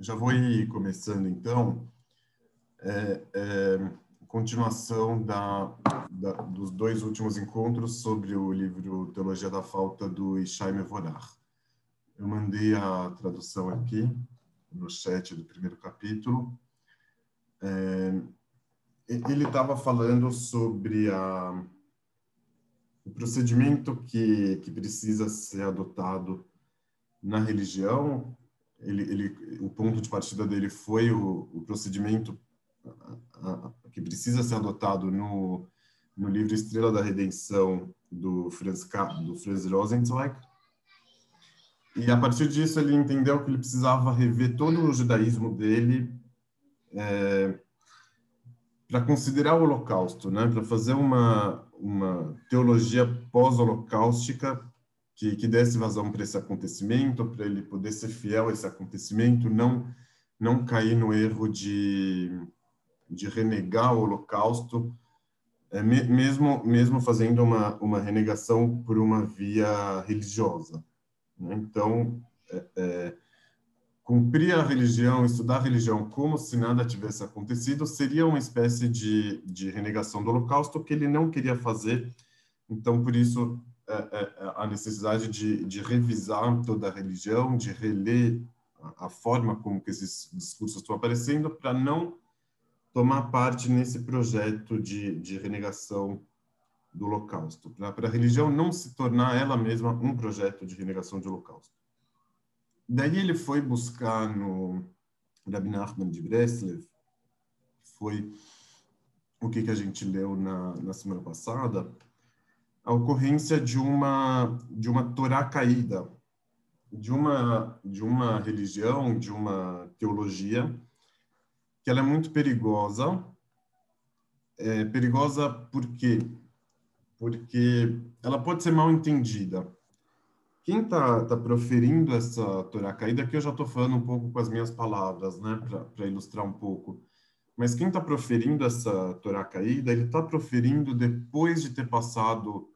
já vou ir começando então. É, é, continuação da, da, dos dois últimos encontros sobre o livro Teologia da Falta do Ishai Mevorar. Eu mandei a tradução aqui no chat do primeiro capítulo. É, ele estava falando sobre a, o procedimento que, que precisa ser adotado na religião ele, ele, o ponto de partida dele foi o, o procedimento que precisa ser adotado no, no livro Estrela da Redenção do Franz, do Franz Rosenzweig. E a partir disso ele entendeu que ele precisava rever todo o judaísmo dele é, para considerar o Holocausto, né? para fazer uma, uma teologia pós-holocaustica que, que desse vazão para esse acontecimento, para ele poder ser fiel a esse acontecimento, não não cair no erro de, de renegar o Holocausto, é, mesmo mesmo fazendo uma uma renegação por uma via religiosa. Né? Então, é, é, cumprir a religião, estudar a religião como se nada tivesse acontecido, seria uma espécie de, de renegação do Holocausto que ele não queria fazer. Então, por isso, a necessidade de, de revisar toda a religião, de reler a, a forma como que esses discursos estão aparecendo, para não tomar parte nesse projeto de, de renegação do Holocausto, para a religião não se tornar ela mesma um projeto de renegação do Holocausto. Daí ele foi buscar no Rabbi Nachman de Breslev, foi o que, que a gente leu na, na semana passada, a ocorrência de uma de uma Torá caída, de uma de uma religião, de uma teologia que ela é muito perigosa. É perigosa por quê? Porque ela pode ser mal entendida. Quem está tá proferindo essa Torá caída, aqui eu já estou falando um pouco com as minhas palavras, né, para ilustrar um pouco. Mas quem está proferindo essa Torá caída, ele está proferindo depois de ter passado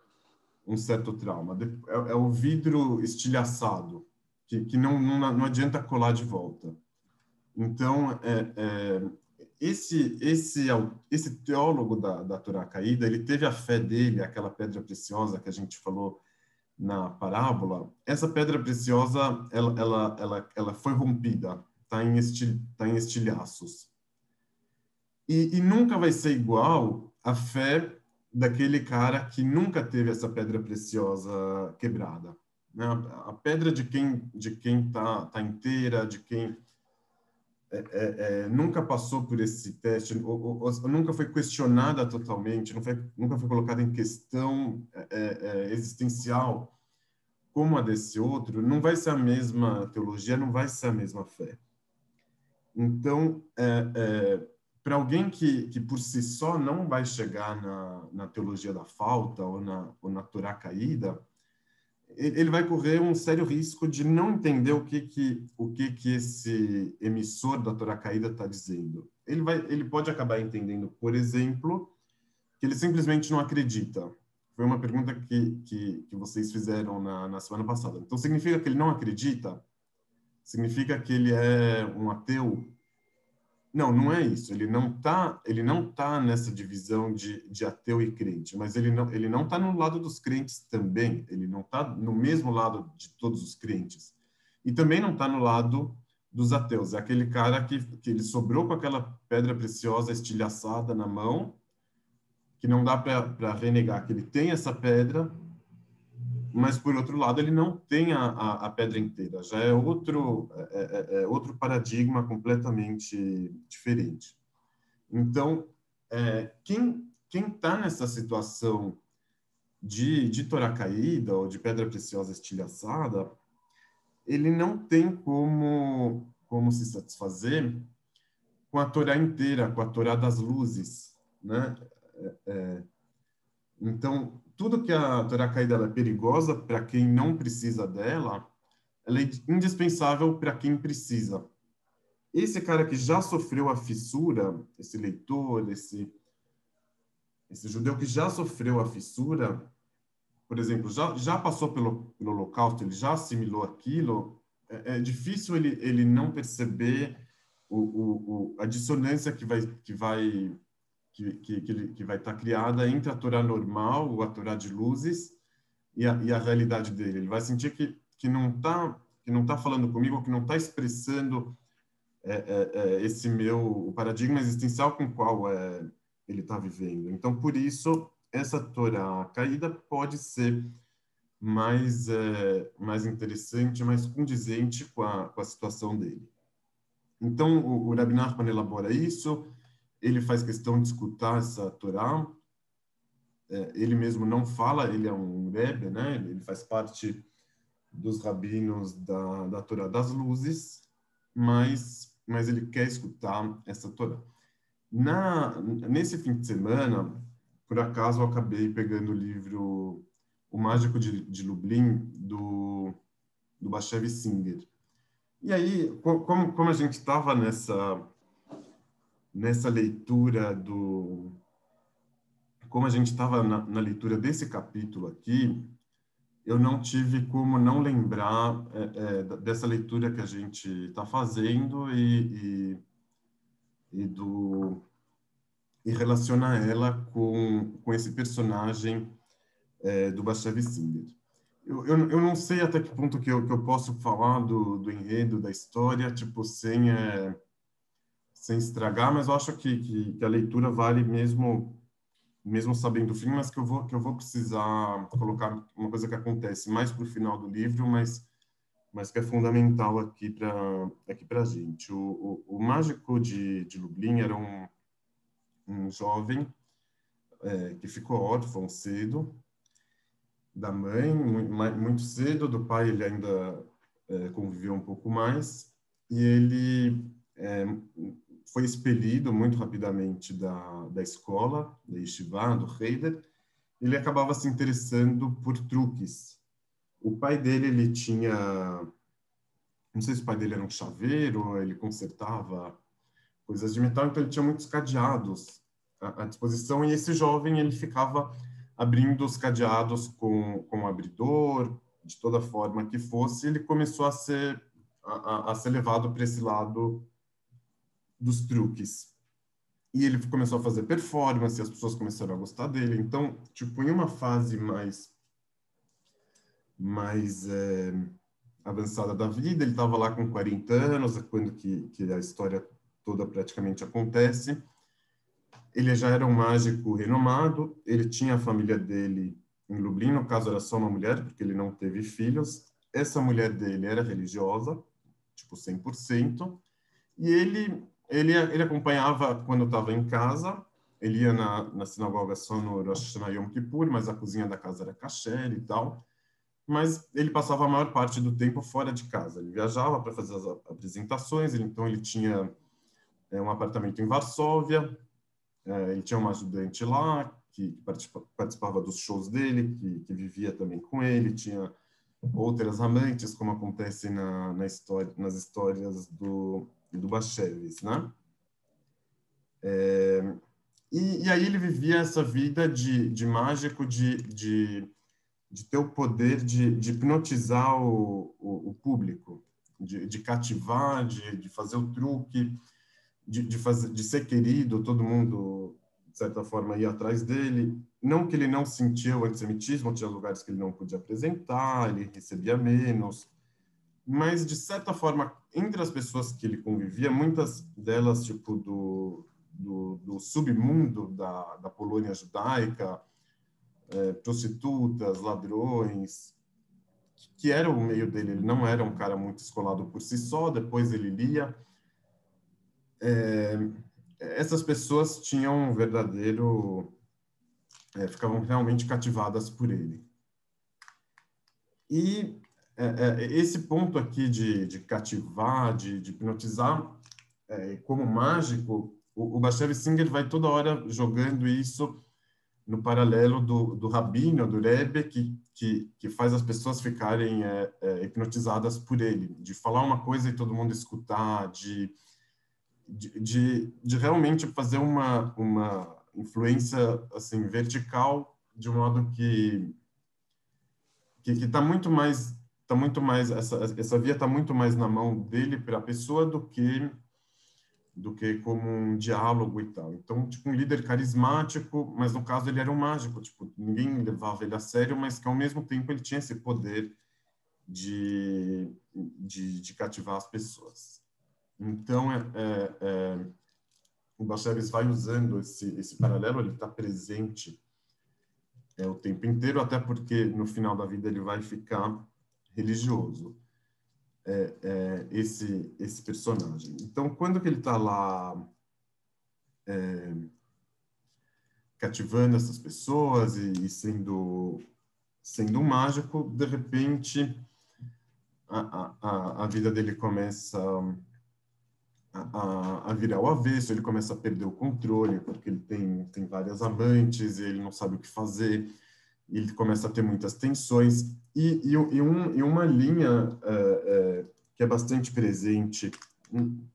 um certo trauma. É, é o vidro estilhaçado, que, que não, não, não adianta colar de volta. Então, é, é, esse, esse, esse teólogo da, da Torá caída, ele teve a fé dele, aquela pedra preciosa que a gente falou na parábola, essa pedra preciosa, ela, ela, ela, ela foi rompida, está em, estil, tá em estilhaços. E, e nunca vai ser igual a fé daquele cara que nunca teve essa pedra preciosa quebrada. Né? A pedra de quem de quem tá, tá inteira, de quem é, é, é, nunca passou por esse teste, ou, ou, ou, nunca foi questionada totalmente, foi, nunca foi colocada em questão é, é, é, existencial como a desse outro, não vai ser a mesma teologia, não vai ser a mesma fé. Então, é, para alguém que, que por si só não vai chegar na, na teologia da falta ou na, ou na Torá caída, ele vai correr um sério risco de não entender o que que o que que esse emissor da Torá caída está dizendo. Ele vai, ele pode acabar entendendo, por exemplo, que ele simplesmente não acredita. Foi uma pergunta que que, que vocês fizeram na, na semana passada. Então significa que ele não acredita? Significa que ele é um ateu? Não, não é isso. Ele não tá, ele não tá nessa divisão de, de ateu e crente, mas ele não, ele não tá no lado dos crentes também. Ele não tá no mesmo lado de todos os crentes. E também não tá no lado dos ateus. É aquele cara que, que ele sobrou com aquela pedra preciosa estilhaçada na mão, que não dá para renegar que ele tem essa pedra, mas por outro lado ele não tem a, a, a pedra inteira, já é outro é, é, é, é outro paradigma completamente diferente. Então, é, quem quem está nessa situação de, de Torá caída ou de pedra preciosa estilhaçada, ele não tem como como se satisfazer com a Torá inteira, com a Torá das luzes, né? É, é então, tudo que a Torá caída é perigosa para quem não precisa dela, ela é indispensável para quem precisa. Esse cara que já sofreu a fissura, esse leitor, esse esse judeu que já sofreu a fissura, por exemplo, já, já passou pelo, pelo holocausto, ele já assimilou aquilo, é, é difícil ele, ele não perceber o, o, o, a dissonância que vai que vai que, que, que vai estar criada entre a Torá normal, a Torá de luzes, e a, e a realidade dele. Ele vai sentir que, que não está que não tá falando comigo, que não está expressando é, é, é, esse meu o paradigma existencial com o qual é, ele está vivendo. Então, por isso, essa Torá caída pode ser mais, é, mais interessante, mais condizente com a, com a situação dele. Então, o, o Rabbi Nachman elabora isso, ele faz questão de escutar essa Torá, é, ele mesmo não fala, ele é um Rebbe, né? ele faz parte dos rabinos da, da Torá das Luzes, mas, mas ele quer escutar essa Torá. Na, nesse fim de semana, por acaso, eu acabei pegando o livro O Mágico de, de Lublin, do, do Bashev Singer. E aí, como, como a gente estava nessa nessa leitura do. Como a gente estava na, na, leitura desse capítulo aqui, eu não tive como não lembrar é, é, dessa leitura que a gente está fazendo e, e, e, do e relacionar ela com, com esse personagem é, do Bashev Singer. Eu, eu, eu, não sei até que ponto que eu, que eu posso falar do, do enredo, da história, tipo, sem, é, sem estragar, mas eu acho que, que, que, a leitura vale mesmo mesmo sabendo o fim, mas que eu vou que eu vou precisar colocar uma coisa que acontece mais para o final do livro, mas mas que é fundamental aqui para aqui para a gente. O, o, o, mágico de, de Lublin era um, um jovem é, que ficou órfão cedo da mãe, muito cedo, do pai ele ainda é, conviveu um pouco mais, e ele é, foi expelido muito rapidamente da, da escola, da Yeshiva, do Heider, ele acabava se interessando por truques. O pai dele, ele tinha, não sei se o pai dele era um chaveiro, ele consertava coisas de metal, então ele tinha muitos cadeados à, à disposição, e esse jovem, ele ficava abrindo os cadeados com, com um abridor, de toda forma que fosse, ele começou a ser, a, a ser levado para esse lado dos truques. E ele começou a fazer performance, as pessoas começaram a gostar dele. Então, tipo, em uma fase mais mais é, avançada da vida, ele estava lá com 40 anos, quando que, que a história toda praticamente acontece. Ele já era um mágico renomado, ele tinha a família dele em Lublin, no caso era só uma mulher, porque ele não teve filhos. Essa mulher dele era religiosa, tipo 100%, e ele ele, ele acompanhava quando estava em casa, ele ia na, na sinagoga só no Rosh Hashanah Yom Kippur, mas a cozinha da casa era kasher e tal. Mas ele passava a maior parte do tempo fora de casa. Ele viajava para fazer as apresentações, ele, então ele tinha é, um apartamento em Varsóvia, é, ele tinha uma ajudante lá que participava, participava dos shows dele, que, que, vivia também com ele, tinha outras amantes, como acontece na, na história, nas histórias do do Bashevis, né? É, e, e, aí ele vivia essa vida de, de mágico, de, de, de ter o poder de, de hipnotizar o, o, o público, de, de cativar, de, de fazer o truque, de, de, fazer, de ser querido, todo mundo, de certa forma, ia atrás dele. Não que ele não sentia o antissemitismo, tinha lugares que ele não podia apresentar, ele recebia menos, mas de certa forma, entre as pessoas que ele convivia, muitas delas, tipo, do, do, do submundo da, da Polônia judaica, é, prostitutas, ladrões, que era o meio dele. Ele não era um cara muito escolado por si só, depois ele lia. É, essas pessoas tinham um verdadeiro. É, ficavam realmente cativadas por ele. E é, é, esse ponto aqui de, de cativar, de, de hipnotizar, é, como mágico, o, o Bashev Singer vai toda hora jogando isso no paralelo do, do Rabino, do Rebbe, que, que, que faz as pessoas ficarem é, é, hipnotizadas por ele, de falar uma coisa e todo mundo escutar, de, de, de, de realmente fazer uma, uma influência assim vertical, de um modo que que está muito mais tá muito mais essa essa via está muito mais na mão dele para a pessoa do que do que como um diálogo e tal. Então, tipo, um líder carismático, mas no caso ele era um mágico, tipo, ninguém levava ele a sério, mas que ao mesmo tempo ele tinha esse poder de, de, de cativar as pessoas. Então, é, é, é o Bashevis vai usando esse, esse paralelo, ele está presente é, o tempo inteiro, até porque no final da vida ele vai ficar religioso é, é, esse esse personagem. Então, quando que ele está lá é, cativando essas pessoas e, e, sendo sendo um mágico, de repente a, a, a vida dele começa a, a, virar o avesso, ele começa a perder o controle, porque ele tem, tem várias amantes, ele não sabe o que fazer, ele começa a ter muitas tensões, e, e, e, um, e uma linha é, é, que é bastante presente,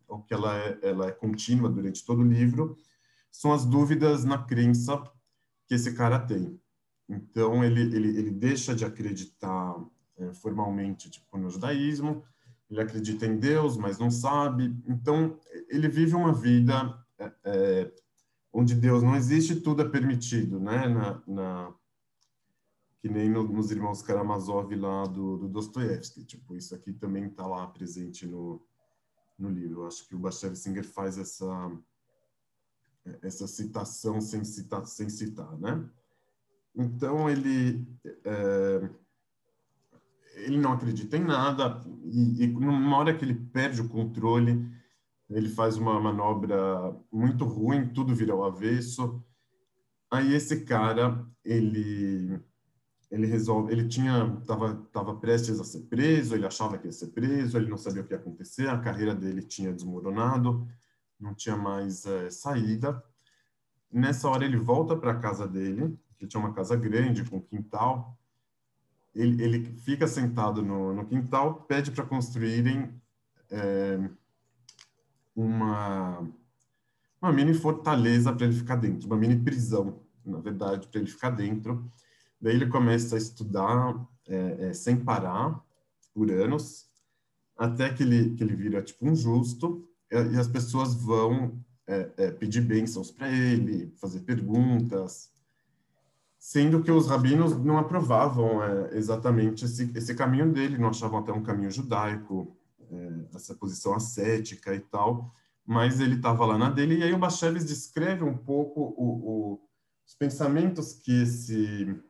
ou que ela é, ela é contínua durante todo o livro, são as dúvidas na crença que esse cara tem. Então, ele, ele, ele deixa de acreditar é, formalmente tipo, no judaísmo, ele acredita em Deus, mas não sabe. Então, ele vive uma vida onde Deus não existe, tudo é permitido, né? Na, na que nem no, nos Irmãos Karamazov lá do, do Dostoiévski. Tipo, isso aqui também está lá presente no, no livro. Eu acho que o Bashev Singer faz essa essa citação sem citar, sem citar, né? Então ele é, ele não acredita em nada e, e numa hora que ele perde o controle, ele faz uma manobra muito ruim, tudo vira ao avesso. Aí esse cara, ele ele resolve, ele tinha tava tava prestes a ser preso, ele achava que ia ser preso, ele não sabia o que ia acontecer, a carreira dele tinha desmoronado, não tinha mais é, saída. Nessa hora ele volta para a casa dele, que tinha uma casa grande com quintal, ele, ele fica sentado no, no quintal, pede para construírem é, uma, uma mini fortaleza para ele ficar dentro, uma mini prisão, na verdade, para ele ficar dentro. Daí ele começa a estudar é, é, sem parar, por anos, até que ele, que ele vira tipo um justo, e, e as pessoas vão é, é, pedir bênçãos para ele, fazer perguntas, sendo que os rabinos não aprovavam é, exatamente esse, esse caminho dele, não achavam até um caminho judaico, é, essa posição ascética e tal, mas ele estava lá na dele, e aí o Bashevis descreve um pouco o, o, os pensamentos que esse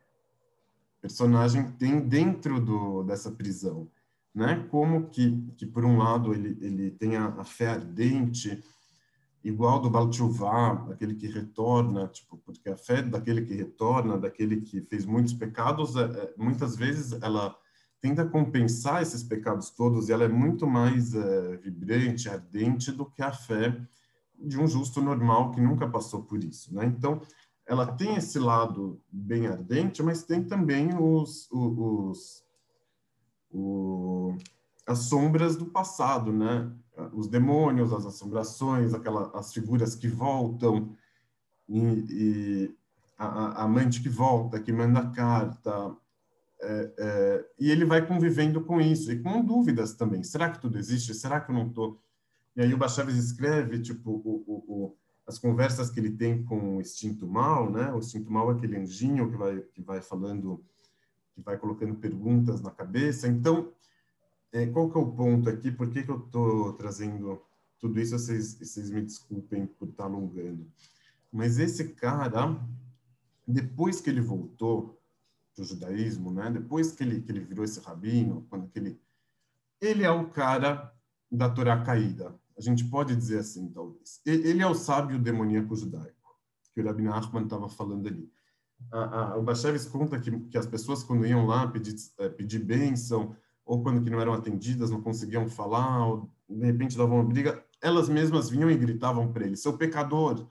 personagem tem dentro do, dessa prisão, né? Como que, que por um lado, ele, ele tem a, a fé ardente, igual do Balchuvá, aquele que retorna, tipo, porque a fé daquele que retorna, daquele que fez muitos pecados, é, é, muitas vezes ela tenta compensar esses pecados todos e ela é muito mais é, vibrante, ardente do que a fé de um justo normal que nunca passou por isso, né? Então, ela tem esse lado bem ardente, mas tem também os, os, os, as sombras do passado, né? os demônios, as assombrações, aquela, as figuras que voltam, e, e a, a, amante que volta, que manda carta, é, é, e ele vai convivendo com isso, e com dúvidas também. Será que tudo existe? Será que eu não estou? E aí o Bachaves escreve, tipo, o, o, o, as conversas que ele tem com o instinto mal, né? O instinto mal é aquele anjinho que vai, que vai falando, que vai colocando perguntas na cabeça. Então, é, qual que é o ponto aqui? Por que, que eu estou trazendo tudo isso? Vocês, vocês me desculpem por estar tá alongando. Mas esse cara, depois que ele voltou para o judaísmo, né? depois que ele, que ele virou esse rabino, quando que ele, ele é o cara da Torá caída. A gente pode dizer assim, talvez. Ele é o sábio demoníaco judaico, que o Rabbi Nachman estava falando ali. A, a, o Bashevis conta que, que as pessoas, quando iam lá pedir, é, pedir bênção, ou quando que não eram atendidas, não conseguiam falar, ou de repente davam uma briga, elas mesmas vinham e gritavam para ele, seu pecador,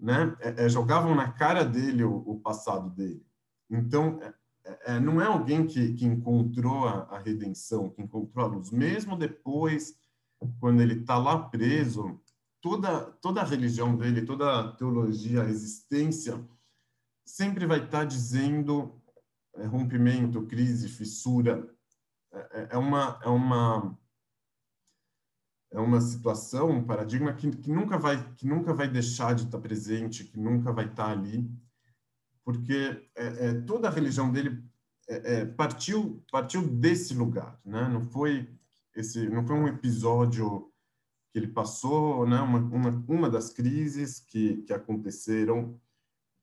né? É, é, jogavam na cara dele o, o passado dele. Então, é, é, não é alguém que, que encontrou a, a, redenção, que encontrou a luz. Mesmo depois, quando ele está lá preso, toda, toda a religião dele, toda a teologia, a existência, sempre vai estar tá dizendo é, rompimento, crise, fissura, é, é uma é uma é uma situação, um paradigma que, que nunca vai que nunca vai deixar de estar presente, que nunca vai estar ali, porque é, é, toda a religião dele é, é, partiu partiu desse lugar, né? Não foi esse não foi um episódio que ele passou, né? Uma uma, uma das crises que que aconteceram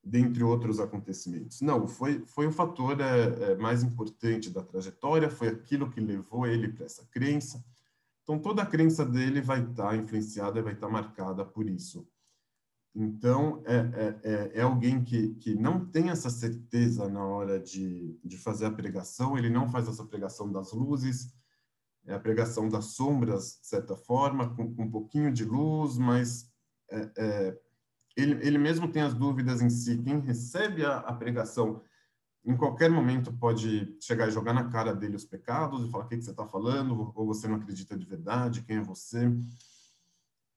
dentre outros acontecimentos. Não, foi foi o fator é, é, mais importante da trajetória, foi aquilo que levou ele para essa crença então, toda a crença dele vai estar tá influenciada, vai estar tá marcada por isso. Então, é, é, é, é, alguém que, que não tem essa certeza na hora de, de fazer a pregação, ele não faz essa pregação das luzes, é a pregação das sombras, de certa forma, com, com um pouquinho de luz, mas é, é, ele, ele mesmo tem as dúvidas em si. Quem recebe a, a pregação em qualquer momento pode chegar e jogar na cara dele os pecados e falar o que, que você está falando, ou você não acredita de verdade, quem é você.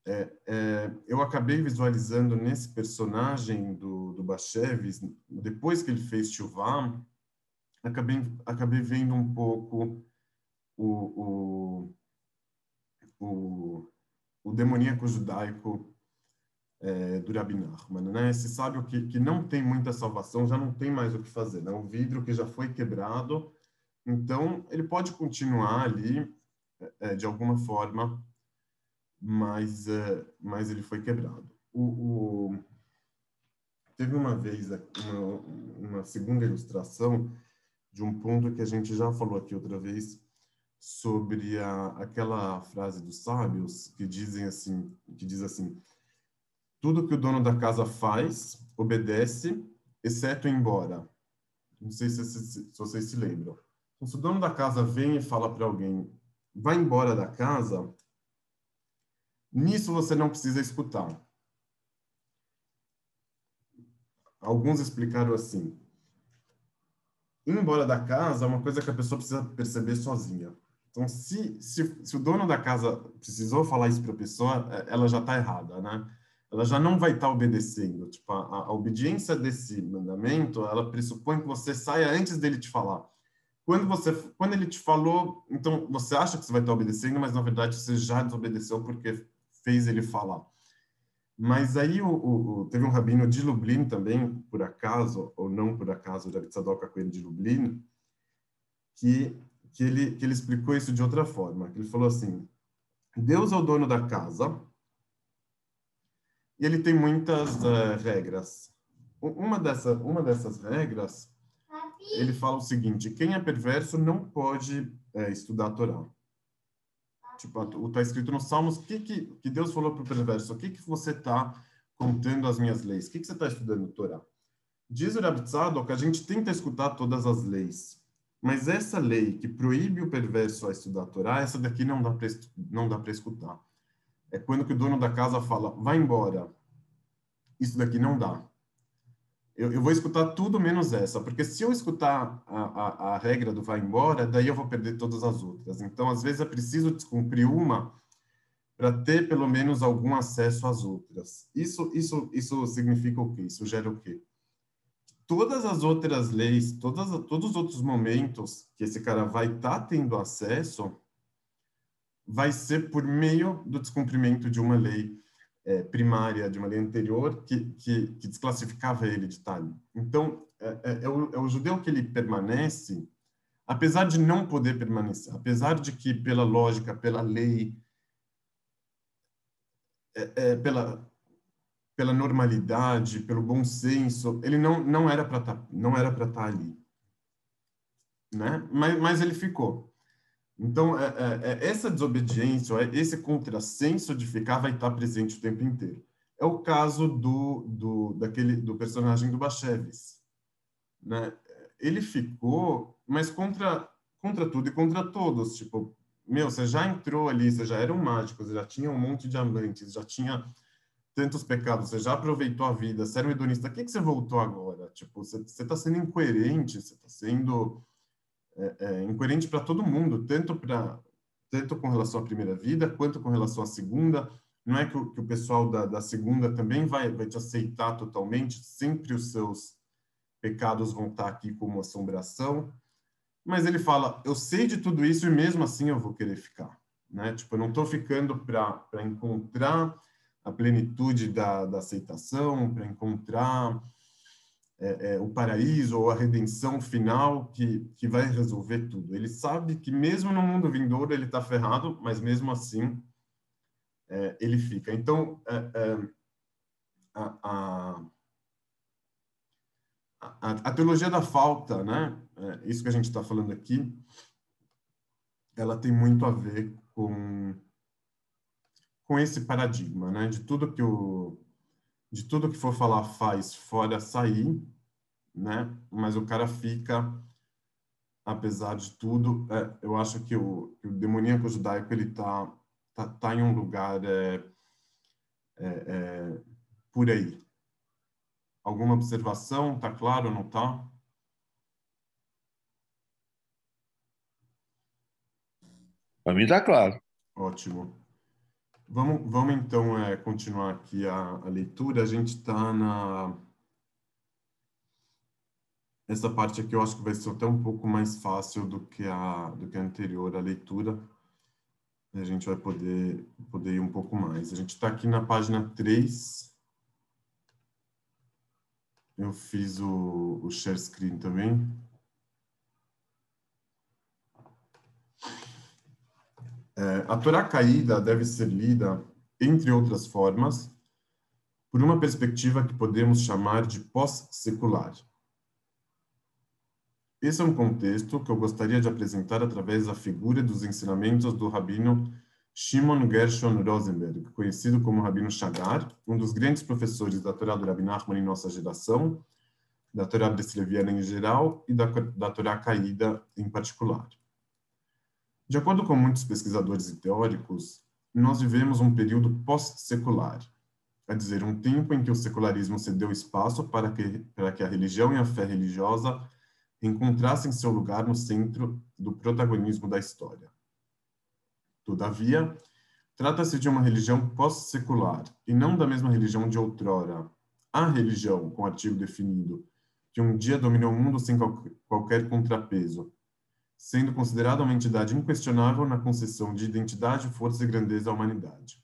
É, é, eu acabei visualizando nesse personagem do, do Bashevis, depois que ele fez Chuvá, acabei, acabei vendo um pouco o, o, o, o demoníaco judaico é, do Rabi Nachman, né? Esse sábio que, que não tem muita salvação, já não tem mais o que fazer, né? O vidro que já foi quebrado, então ele pode continuar ali é, de alguma forma, mas, é, mas ele foi quebrado. O, o, teve uma vez uma, uma segunda ilustração de um ponto que a gente já falou aqui outra vez, sobre a, aquela frase dos sábios que dizem assim, que diz assim, tudo que o dono da casa faz, obedece, exceto embora. Não sei se, se, se vocês se lembram. Então, se o dono da casa vem e fala para alguém, vai embora da casa, nisso você não precisa escutar. Alguns explicaram assim: ir embora da casa é uma coisa que a pessoa precisa perceber sozinha. Então, se, se, se o dono da casa precisou falar isso para a pessoa, é, ela já está errada, né? ela já não vai estar tá obedecendo. Tipo, a, a, obediência desse mandamento, ela pressupõe que você saia antes dele te falar. Quando você, quando ele te falou, então você acha que você vai estar tá obedecendo, mas na verdade você já desobedeceu porque fez ele falar. Mas aí o, o, teve um rabino de Lublin também, por acaso ou não por acaso, David Sadoka com ele de Lublin, que que ele que ele explicou isso de outra forma. Ele falou assim: Deus é o dono da casa e ele tem muitas uh, regras. Uma, dessa, uma dessas regras, ele fala o seguinte: quem é perverso não pode é, estudar a Torá. Tipo, está escrito nos Salmos que, que, que Deus falou para o perverso: o que, que você está contando as minhas leis? O que, que você está estudando Torá? Diz o Rabi que a gente tenta escutar todas as leis, mas essa lei que proíbe o perverso a estudar a Torá, essa daqui não dá para não dá para escutar é quando que o dono da casa fala, vai embora, isso daqui não dá. Eu, eu vou escutar tudo menos essa, porque se eu escutar a, a, a, regra do vai embora, daí eu vou perder todas as outras. Então, às vezes, é preciso descumprir uma para ter pelo menos algum acesso às outras. Isso, isso, isso significa o quê? Isso gera o quê? Todas as outras leis, todas, todos os outros momentos que esse cara vai estar tá tendo acesso, vai ser por meio do descumprimento de uma lei é, primária, de uma lei anterior, que, que, que desclassificava ele de tal. Então, é, é, é, o, é o judeu que ele permanece, apesar de não poder permanecer, apesar de que, pela lógica, pela lei, é, é, pela, pela normalidade, pelo bom senso, ele não, não era para tá, não era para estar tá ali, né? Mas, mas ele ficou. Então, é, é, é, essa desobediência, esse contrassenso de ficar vai estar presente o tempo inteiro. É o caso do, do, daquele, do personagem do Bacheves. Né? Ele ficou, mas contra, contra tudo e contra todos. Tipo, meu, você já entrou ali, você já era um mágico, você já tinha um monte de amantes, já tinha tantos pecados, você já aproveitou a vida, você era um hedonista, o que, que você voltou agora? Tipo, você está sendo incoerente, você está sendo é, é, incoerente para todo mundo, tanto para tanto com relação à primeira vida quanto com relação à segunda. Não é que o, que o pessoal da, da segunda também vai, vai te aceitar totalmente, sempre os seus pecados vão estar aqui como assombração. mas ele fala, eu sei de tudo isso e mesmo assim eu vou querer ficar, né? Tipo, eu não estou ficando para encontrar a plenitude da, da aceitação, para encontrar é, é, o paraíso ou a redenção final que, que vai resolver tudo. Ele sabe que mesmo no mundo vindouro ele está ferrado, mas mesmo assim é, ele fica. Então, é, é, a, a, a, a, teologia da falta, né? É, isso que a gente está falando aqui, ela tem muito a ver com com esse paradigma, né? De tudo que o de tudo que for falar faz fora sair, né? Mas o cara fica, apesar de tudo, é, eu acho que o, que o demoníaco judaico ele tá, tá, tá em um lugar é, é, é, por aí. Alguma observação? Tá claro, não tá? Para mim tá claro. Ótimo. Vamos, vamos então é, continuar aqui a, a leitura. A gente está na. Essa parte aqui eu acho que vai ser até um pouco mais fácil do que a, do que a anterior, a leitura. A gente vai poder, poder ir um pouco mais. A gente está aqui na página 3. Eu fiz o, o share screen também. É, a Torá caída deve ser lida, entre outras formas, por uma perspectiva que podemos chamar de pós-secular. Esse é um contexto que eu gostaria de apresentar através da figura dos ensinamentos do rabino Shimon Gershon Rosenberg, conhecido como Rabino Shagar, um dos grandes professores da Torá do Rabbi Nachman em nossa geração, da Torá Bresleviana em geral e da, da Torá caída em particular. De acordo com muitos pesquisadores e teóricos, nós vivemos um período pós-secular, a dizer, um tempo em que o secularismo cedeu espaço para que, para que a religião e a fé religiosa encontrassem seu lugar no centro do protagonismo da história. Todavia, trata-se de uma religião pós-secular e não da mesma religião de outrora. A religião, com artigo definido, que um dia dominou o mundo sem qualquer contrapeso, sendo considerada uma entidade inquestionável na concessão de identidade, força e grandeza à humanidade.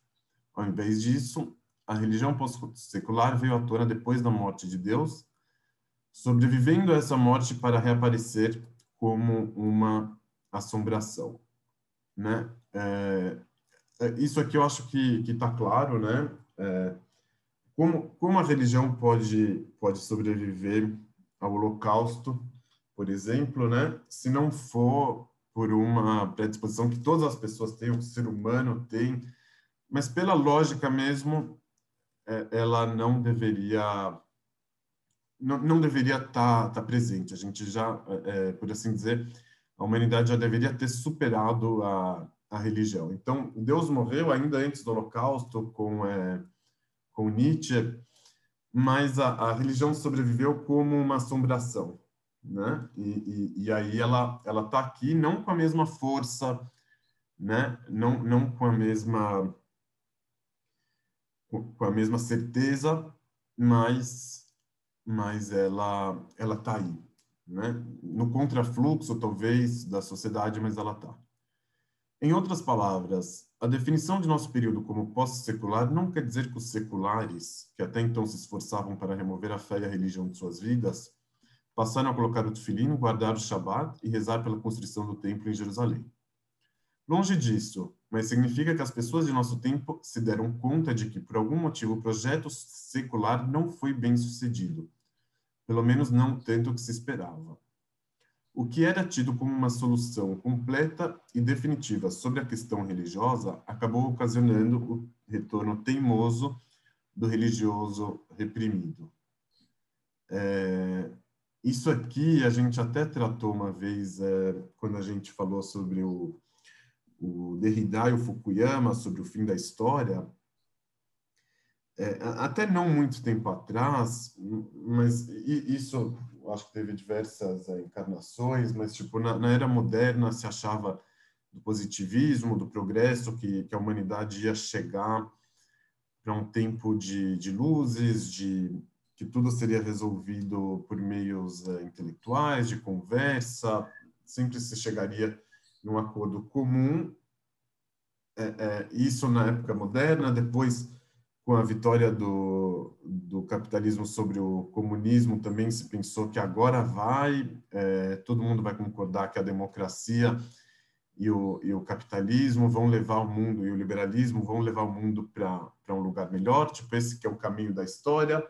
Ao invés disso, a religião pós-secular veio à tona depois da morte de Deus, sobrevivendo a essa morte para reaparecer como uma assombração, né? É, é isso aqui eu acho que está claro, né? É, como, como a religião pode, pode sobreviver ao holocausto por exemplo, né? Se não for por uma predisposição que todas as pessoas têm, o ser humano tem, mas pela lógica mesmo, é, ela não deveria não, não deveria estar tá, tá presente. A gente já, é, é, por assim dizer, a humanidade já deveria ter superado a, a religião. Então, Deus morreu ainda antes do Holocausto com é, com Nietzsche, mas a, a religião sobreviveu como uma assombração né? E, e, e, aí ela ela está aqui não com a mesma força, né? Não não com a mesma com a mesma certeza, mas mas ela ela está aí, né? No contrafluxo talvez da sociedade, mas ela está. Em outras palavras, a definição de nosso período como pós-secular não quer dizer que os seculares, que até então se esforçavam para remover a fé e a religião de suas vidas, passaram a colocar o tefilino, guardar o Shabat e rezar pela construção do templo em Jerusalém. Longe disso, mas significa que as pessoas de nosso tempo se deram conta de que, por algum motivo, o projeto secular não foi bem sucedido, pelo menos não tanto que se esperava. O que era tido como uma solução completa e definitiva sobre a questão religiosa acabou ocasionando o retorno teimoso do religioso reprimido. É, isso aqui a gente até tratou uma vez é, quando a gente falou sobre o, o Derrida e o Fukuyama, sobre o fim da história. É, até não muito tempo atrás, mas isso acho que teve diversas é, encarnações, mas tipo na, na, era moderna se achava do positivismo, do progresso, que, que a humanidade ia chegar para um tempo de, de luzes, de que tudo seria resolvido por meios uh, intelectuais, de conversa, sempre se chegaria num acordo comum. É, é, isso na época moderna, depois com a vitória do, do capitalismo sobre o comunismo, também se pensou que agora vai, é, todo mundo vai concordar que a democracia e o, e o capitalismo vão levar o mundo, e o liberalismo vão levar o mundo para um lugar melhor, tipo, esse que é o caminho da história,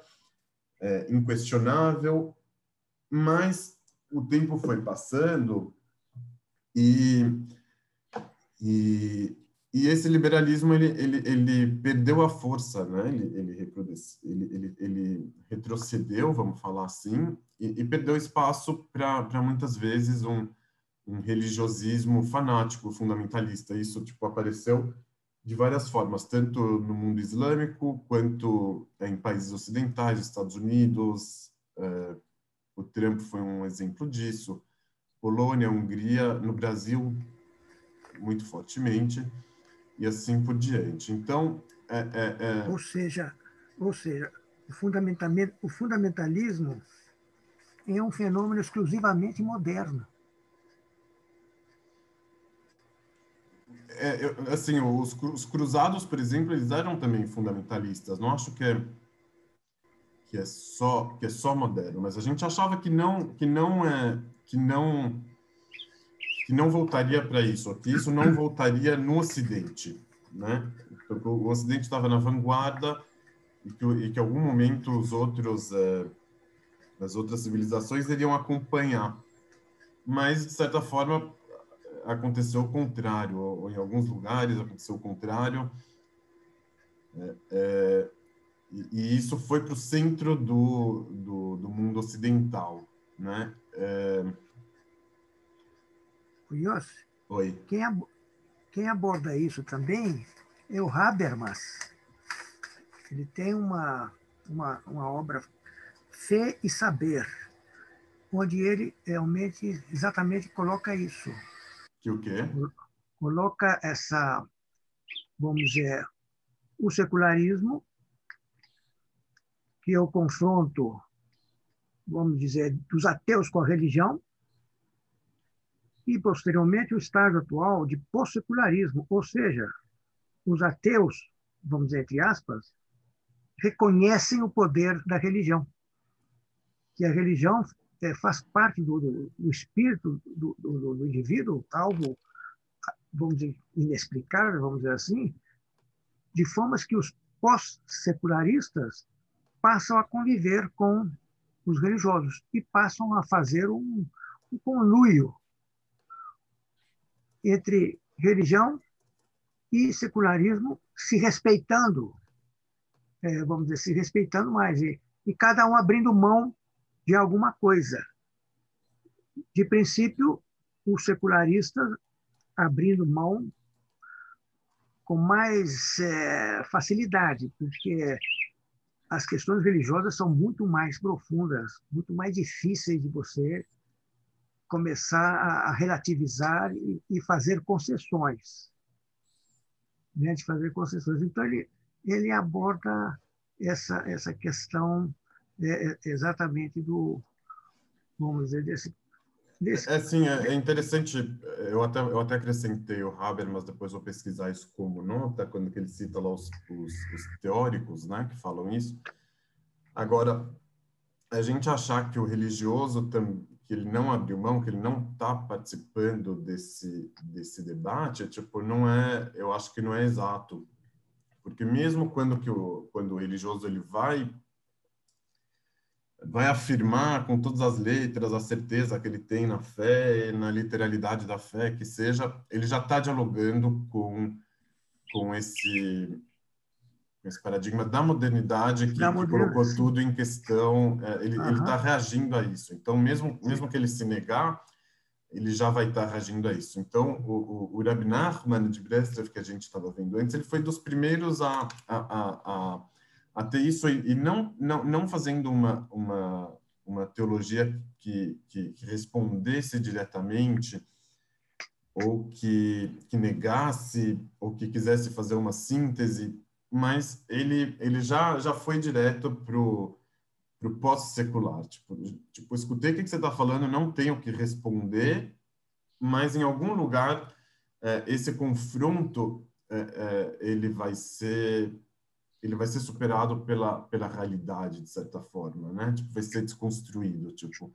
é, inquestionável, mas o tempo foi passando e, e, e esse liberalismo ele, ele, ele perdeu a força, né? ele, ele, ele, ele, retrocedeu, vamos falar assim, e, e perdeu espaço para muitas vezes um, um religiosismo fanático, fundamentalista. Isso tipo apareceu de várias formas, tanto no mundo islâmico quanto em países ocidentais, Estados Unidos. É, o Trump foi um exemplo disso. Polônia, Hungria, no Brasil muito fortemente e assim por diante. Então, é, é, é... ou seja, ou seja, o o fundamentalismo é um fenômeno exclusivamente moderno. É, eu, assim, os, os, cruzados, por exemplo, eles eram também fundamentalistas. Não acho que é que é só que é só moderno, mas a gente achava que não que não é que não que não voltaria para isso, que isso não voltaria no Ocidente, né? Porque o Ocidente estava na vanguarda e que, e que em algum momento os outros é, as outras civilizações iriam acompanhar, mas de certa forma aconteceu o contrário, ou em alguns lugares aconteceu o contrário. É, é, e, e, isso foi para o centro do, do, do, mundo ocidental, né? É... Yossi, Oi. Quem, ab quem aborda isso também é o Habermas. Ele tem uma, uma, uma obra Fé e Saber, onde ele realmente exatamente coloca isso que o quê? Coloca essa, vamos dizer, o secularismo, que é o confronto, vamos dizer, dos ateus com a religião, e, posteriormente, o estágio atual de pós-secularismo, ou seja, os ateus, vamos dizer, entre aspas, reconhecem o poder da religião, que a religião é, faz parte do, do, do espírito do, do, indivíduo, algo, vamos dizer, inexplicável, vamos dizer assim, de formas que os pós-secularistas passam a conviver com os religiosos e passam a fazer um, um conluio entre religião e secularismo, se respeitando, é, vamos dizer, se respeitando mais, e, e cada um abrindo mão de alguma coisa. De princípio, o secularista abrindo mão com mais é, facilidade, porque as questões religiosas são muito mais profundas, muito mais difíceis de você começar a, relativizar e, e fazer concessões. Né, de fazer concessões. Então, ele, ele aborda essa, essa questão é, é, exatamente do, vamos dizer, desse. desse... É, sim, é, é, interessante. Eu até, eu até acrescentei o Haber, mas depois vou pesquisar isso como nota, quando ele cita lá os, os, os teóricos né, que falam isso. Agora, a gente achar que o religioso que ele não abriu mão, que ele não está participando desse desse debate, tipo, não é, eu acho que não é exato, porque mesmo quando que o quando o religioso ele vai vai afirmar com todas as letras a certeza que ele tem na fé, na literalidade da fé, que seja, ele já está dialogando com com esse esse paradigma da modernidade que, que colocou tudo em questão, é, ele uhum. está reagindo a isso. Então, mesmo mesmo que ele se negar, ele já vai estar tá reagindo a isso. Então, o, o, o Rab Nachman de Breslov, que a gente estava vendo antes, ele foi dos primeiros a, a, a, a a ter isso e não, não, não fazendo uma, uma, uma teologia que, que, respondesse diretamente ou que, que negasse ou que quisesse fazer uma síntese, mas ele, ele já, já foi direto para o pós-secular. Tipo, tipo, escutei o que você está falando, não tenho que responder, mas em algum lugar é, esse confronto é, é, ele vai ser ele vai ser superado pela pela realidade de certa forma, né? Tipo, vai ser desconstruído, tipo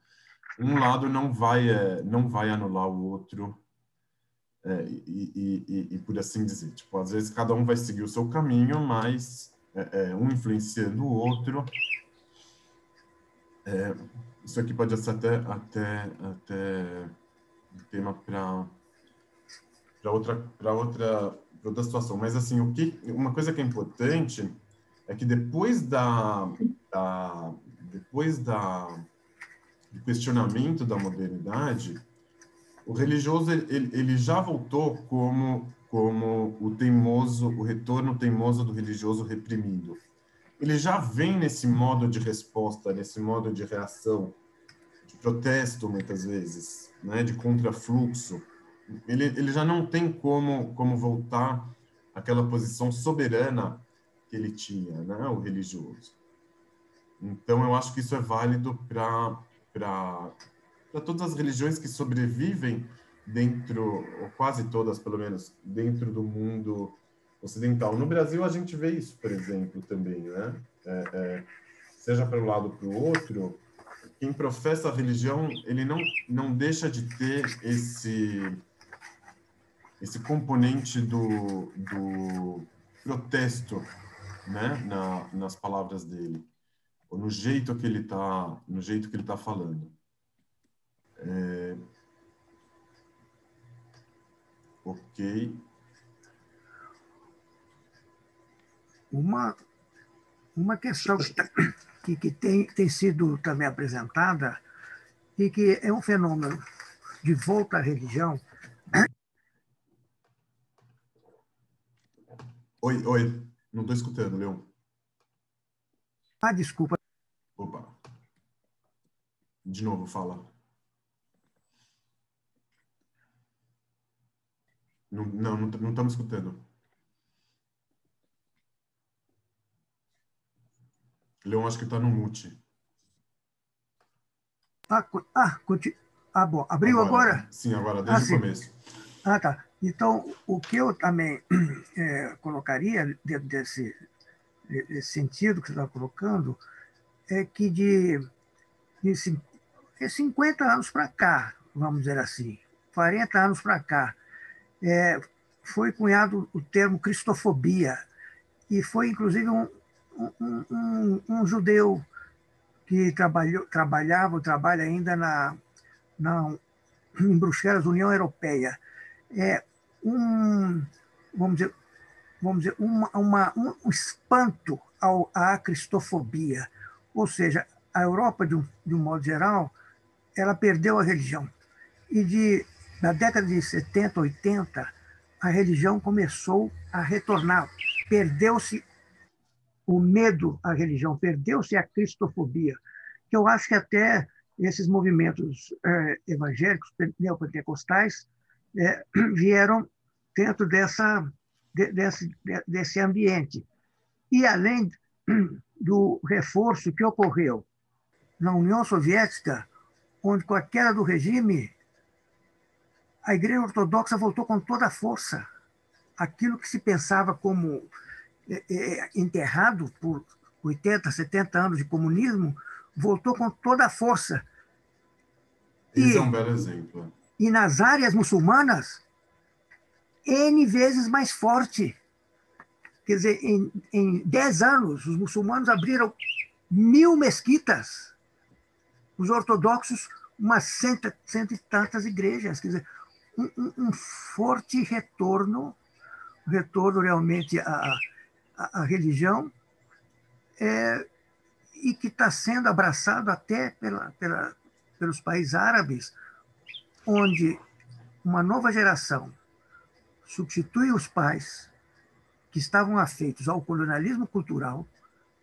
um lado não vai é, não vai anular o outro é, e, e, e, e, por assim dizer, tipo às vezes cada um vai seguir o seu caminho, mas é, é um influenciando o outro. É, isso aqui pode ser até até até um tema para outra para outra outra situação, mas assim o que uma coisa que é importante é que depois da, da depois da do questionamento da modernidade, o religioso ele, ele já voltou como como o teimoso, o retorno teimoso do religioso reprimido. Ele já vem nesse modo de resposta, nesse modo de reação, de protesto muitas vezes, né, de contrafluxo. Ele, ele já não tem como como voltar àquela posição soberana que ele tinha, né, o religioso. Então eu acho que isso é válido para todas as religiões que sobrevivem dentro, ou quase todas pelo menos, dentro do mundo ocidental. No Brasil a gente vê isso, por exemplo, também, né? É, é, seja para um lado ou para o outro, quem professa a religião, ele não, não deixa de ter esse esse componente do, do protesto, né, na, nas palavras dele, ou no jeito que ele está, no jeito que ele está falando. É, Ok. Uma, uma questão que, que tem, tem sido também apresentada e que é um fenômeno de volta à religião. Oi, oi, não estou escutando, Leon. Ah, desculpa. Opa. De novo, fala. Não, não, não estamos escutando. Leon, acho que está no mute. Ah, ah, ah, bom. Abriu agora? agora? Sim, agora, desde ah, o começo. Ah, tá. Então, o que eu também é, colocaria dentro desse, desse sentido que você está colocando é que de, de 50 anos para cá, vamos dizer assim, 40 anos para cá, é, foi cunhado o termo cristofobia, e foi inclusive um, um, um, um judeu que trabalhou, trabalhava, trabalha ainda na, na, em Bruxelas, União Europeia. É um, vamos dizer, vamos dizer uma, uma, um espanto ao, à cristofobia. Ou seja, a Europa, de um, de um modo geral, ela perdeu a religião. E de na década de 70, 80, a religião começou a retornar. Perdeu-se o medo à religião, perdeu-se a cristofobia, que eu acho que até esses movimentos é, evangélicos, neopentecostais, é, vieram dentro dessa, de, desse, de, desse ambiente. E além do reforço que ocorreu na União Soviética, onde com a queda do regime a Igreja Ortodoxa voltou com toda a força. Aquilo que se pensava como é, é, enterrado por 80, 70 anos de comunismo, voltou com toda a força. E, é um belo exemplo. E nas áreas muçulmanas, N vezes mais forte. Quer dizer, em, em 10 anos, os muçulmanos abriram mil mesquitas, os ortodoxos, umas cento, cento e tantas igrejas. Quer dizer, um, um forte retorno, retorno realmente à, à, à religião, é, e que está sendo abraçado até pela, pela, pelos países árabes, onde uma nova geração substitui os pais que estavam afeitos ao colonialismo cultural,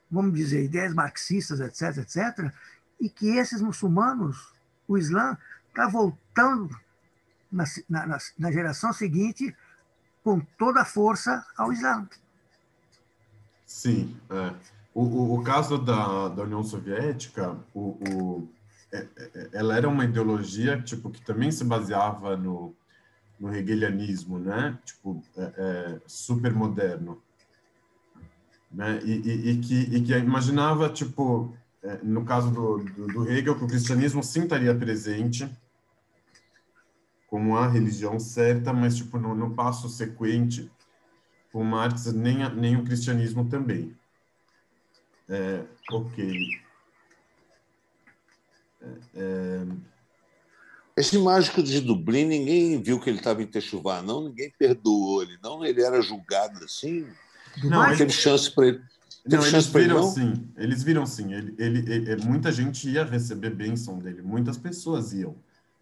vamos dizer, ideias marxistas, etc., etc., e que esses muçulmanos, o Islã, está voltando na, na, na geração seguinte com toda a força ao Islã. Sim. É. O, o, o, caso da, da União Soviética, o, o, ela era uma ideologia tipo que também se baseava no, no hegelianismo, né? Tipo, é, é, super moderno, né? E, e, e, que, e que imaginava, tipo, é, no caso do, do, do, Hegel, que o cristianismo sim estaria presente como a religião certa, mas tipo no, no passo sequente, com Marx nem nem o cristianismo também. É, ok. É, é, esse mágico de Dublin, ninguém viu que ele estava em Techuvá, não? Ninguém perdoou ele, não? Ele era julgado assim? Não, não teve chance para ele. Não, eles viram ele, sim. Eles viram sim. Ele, ele, ele, muita gente ia receber bênção dele, muitas pessoas iam.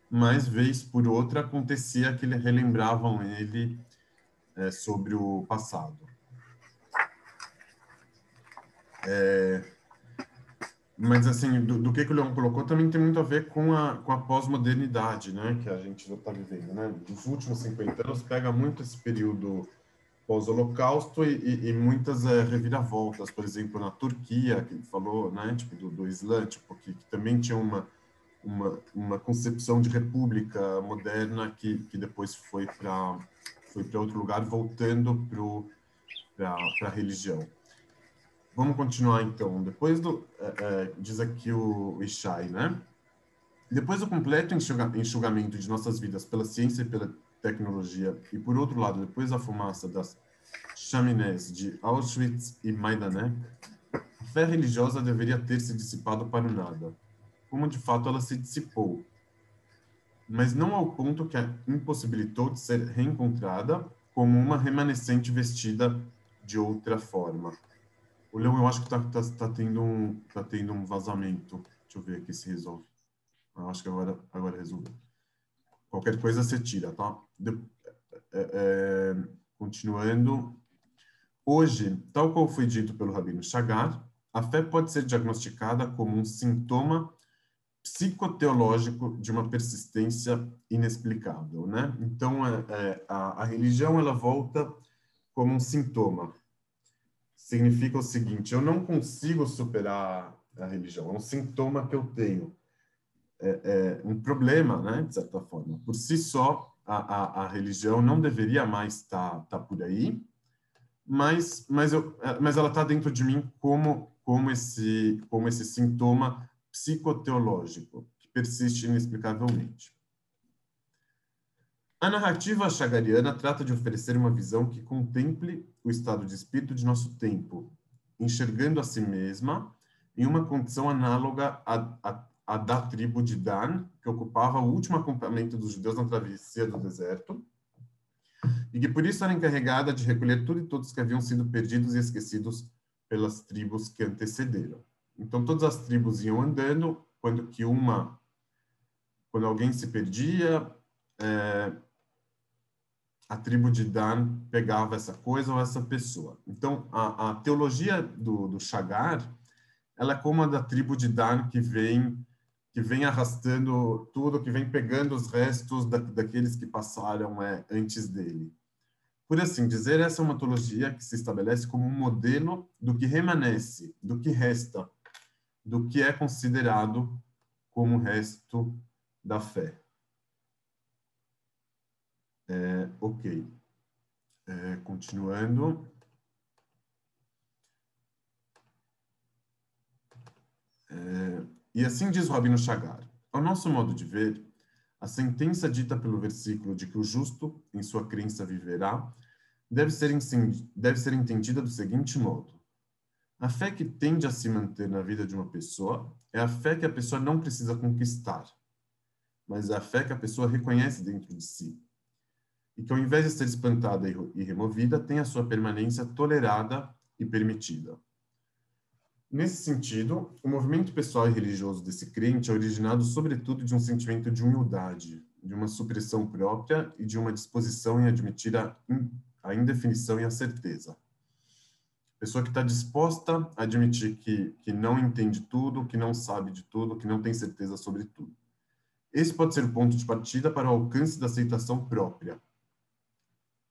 Mas, vez por outra, acontecia que eles relembravam ele é, sobre o passado. É, mas, assim, do, do, que, que o Leão colocou também tem muito a ver com a, com a pós-modernidade, né? Que a gente está vivendo, né? Dos últimos 50 anos, pega muito esse período pós-holocausto e, e, e, muitas é, reviravoltas, por exemplo, na Turquia, que ele falou, né? Tipo, do, do Islã, tipo, que, que também tinha uma, uma, uma concepção de república moderna que, que depois foi para foi para outro lugar, voltando para a religião. Vamos continuar então. Depois do. É, é, diz aqui o Ishai, né? Depois do completo enxugamento de nossas vidas pela ciência e pela tecnologia, e por outro lado, depois da fumaça das chaminés de Auschwitz e Majdanek, a fé religiosa deveria ter se dissipado para o nada, como de fato ela se dissipou, mas não ao ponto que a impossibilitou de ser reencontrada como uma remanescente vestida de outra forma. O Leão, eu acho que está tá, tá tendo, um, tá tendo um vazamento. Deixa eu ver aqui se resolve. Eu acho que agora, agora resolveu. Qualquer coisa você tira, tá? De, é, é, continuando. Hoje, tal qual foi dito pelo Rabino Chagar, a fé pode ser diagnosticada como um sintoma psicoteológico de uma persistência inexplicável, né? Então, é, é, a, a religião ela volta como um sintoma significa o seguinte: eu não consigo superar a religião, é um sintoma que eu tenho, é, é um problema, né, de certa forma. Por si só, a, a, a religião não deveria mais estar tá, tá por aí, mas, mas, eu, é, mas ela está dentro de mim como, como, esse, como esse sintoma psicoteológico que persiste inexplicavelmente. A narrativa chagariana trata de oferecer uma visão que contemple o estado de espírito de nosso tempo, enxergando a si mesma em uma condição análoga à, à, à da tribo de Dan, que ocupava o último acampamento dos judeus na travessia do deserto, e que por isso era encarregada de recolher tudo e todos que haviam sido perdidos e esquecidos pelas tribos que antecederam. Então todas as tribos iam andando, quando que uma, quando alguém se perdia, é, a tribo de Dan pegava essa coisa ou essa pessoa. Então, a, a teologia do, do Chagar, ela é como a da tribo de Dan que vem que vem arrastando tudo, que vem pegando os restos da, daqueles que passaram é, antes dele. Por assim dizer, essa é uma teologia que se estabelece como um modelo do que remanesce, do que resta, do que é considerado como resto da fé. É, ok. É, continuando. É, e assim diz Rabino Chagar. Ao nosso modo de ver, a sentença dita pelo versículo de que o justo, em sua crença, viverá, deve ser, deve ser entendida do seguinte modo. A fé que tende a se manter na vida de uma pessoa é a fé que a pessoa não precisa conquistar, mas é a fé que a pessoa reconhece dentro de si e que, ao invés de ser espantada e removida, tem a sua permanência tolerada e permitida. Nesse sentido, o movimento pessoal e religioso desse crente é originado, sobretudo, de um sentimento de humildade, de uma supressão própria e de uma disposição em admitir a, a indefinição e a certeza. Pessoa que está disposta a admitir que, que não entende tudo, que não sabe de tudo, que não tem certeza sobre tudo. Esse pode ser o ponto de partida para o alcance da aceitação própria,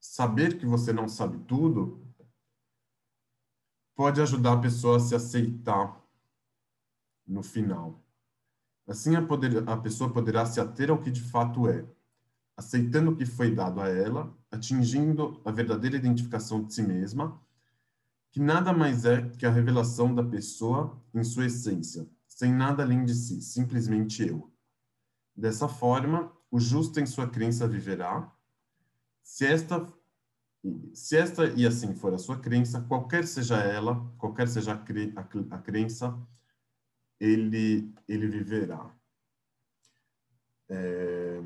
saber que você não sabe tudo pode ajudar a pessoa a se aceitar no final. Assim, a, poder, a pessoa poderá se ater ao que de fato é, aceitando o que foi dado a ela, atingindo a verdadeira identificação de si mesma, que nada mais é que a revelação da pessoa em sua essência, sem nada além de si, simplesmente eu. Dessa forma, o justo em sua crença viverá. Se esta, se esta e assim for a sua crença, qualquer seja ela, qualquer seja a, cre, a, a crença, ele, ele viverá. É,